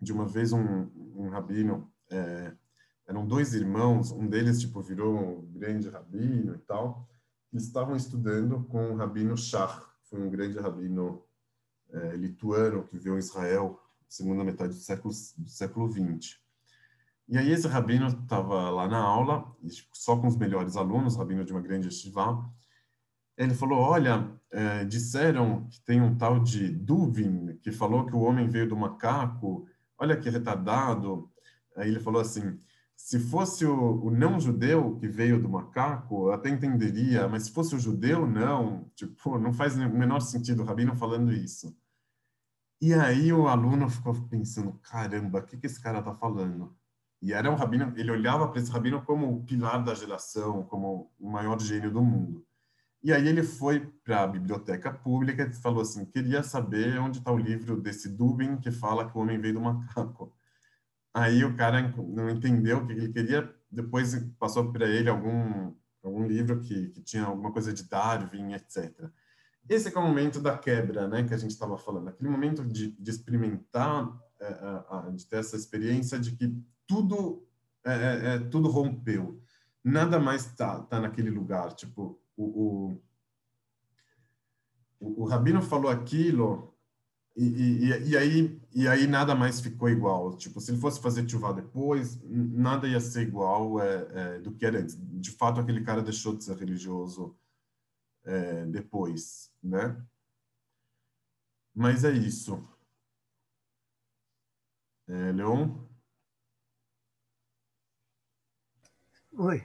de uma vez um, um rabino é, eram dois irmãos, um deles tipo virou um grande rabino e tal. Eles estavam estudando com o rabino Shach, foi um grande rabino é, lituano que viveu em Israel segunda metade do século do século 20. E aí esse rabino estava lá na aula, só com os melhores alunos, rabino de uma grande yeshiva. Ele falou, olha, é, disseram que tem um tal de Duvin, que falou que o homem veio do macaco, olha que retardado. Aí ele falou assim, se fosse o, o não-judeu que veio do macaco, eu até entenderia, mas se fosse o judeu, não. Tipo, não faz o menor sentido o rabino falando isso. E aí o aluno ficou pensando, caramba, o que, que esse cara está falando? E era um rabino, ele olhava para esse rabino como o pilar da geração, como o maior gênio do mundo. E aí ele foi para a biblioteca pública e falou assim, queria saber onde está o livro desse Dubin que fala que o homem veio do macaco. Aí o cara não entendeu o que ele queria, depois passou para ele algum algum livro que, que tinha alguma coisa de Darwin, etc. Esse é, é o momento da quebra, né, que a gente estava falando, aquele momento de, de experimentar, é, de ter essa experiência de que tudo é, é, é, tudo rompeu. Nada mais tá, tá naquele lugar. Tipo, o, o, o Rabino falou aquilo e, e, e, aí, e aí nada mais ficou igual. Tipo, se ele fosse fazer chuva depois, nada ia ser igual é, é, do que era antes. De fato, aquele cara deixou de ser religioso é, depois, né? Mas é isso. É, Leon? Oi.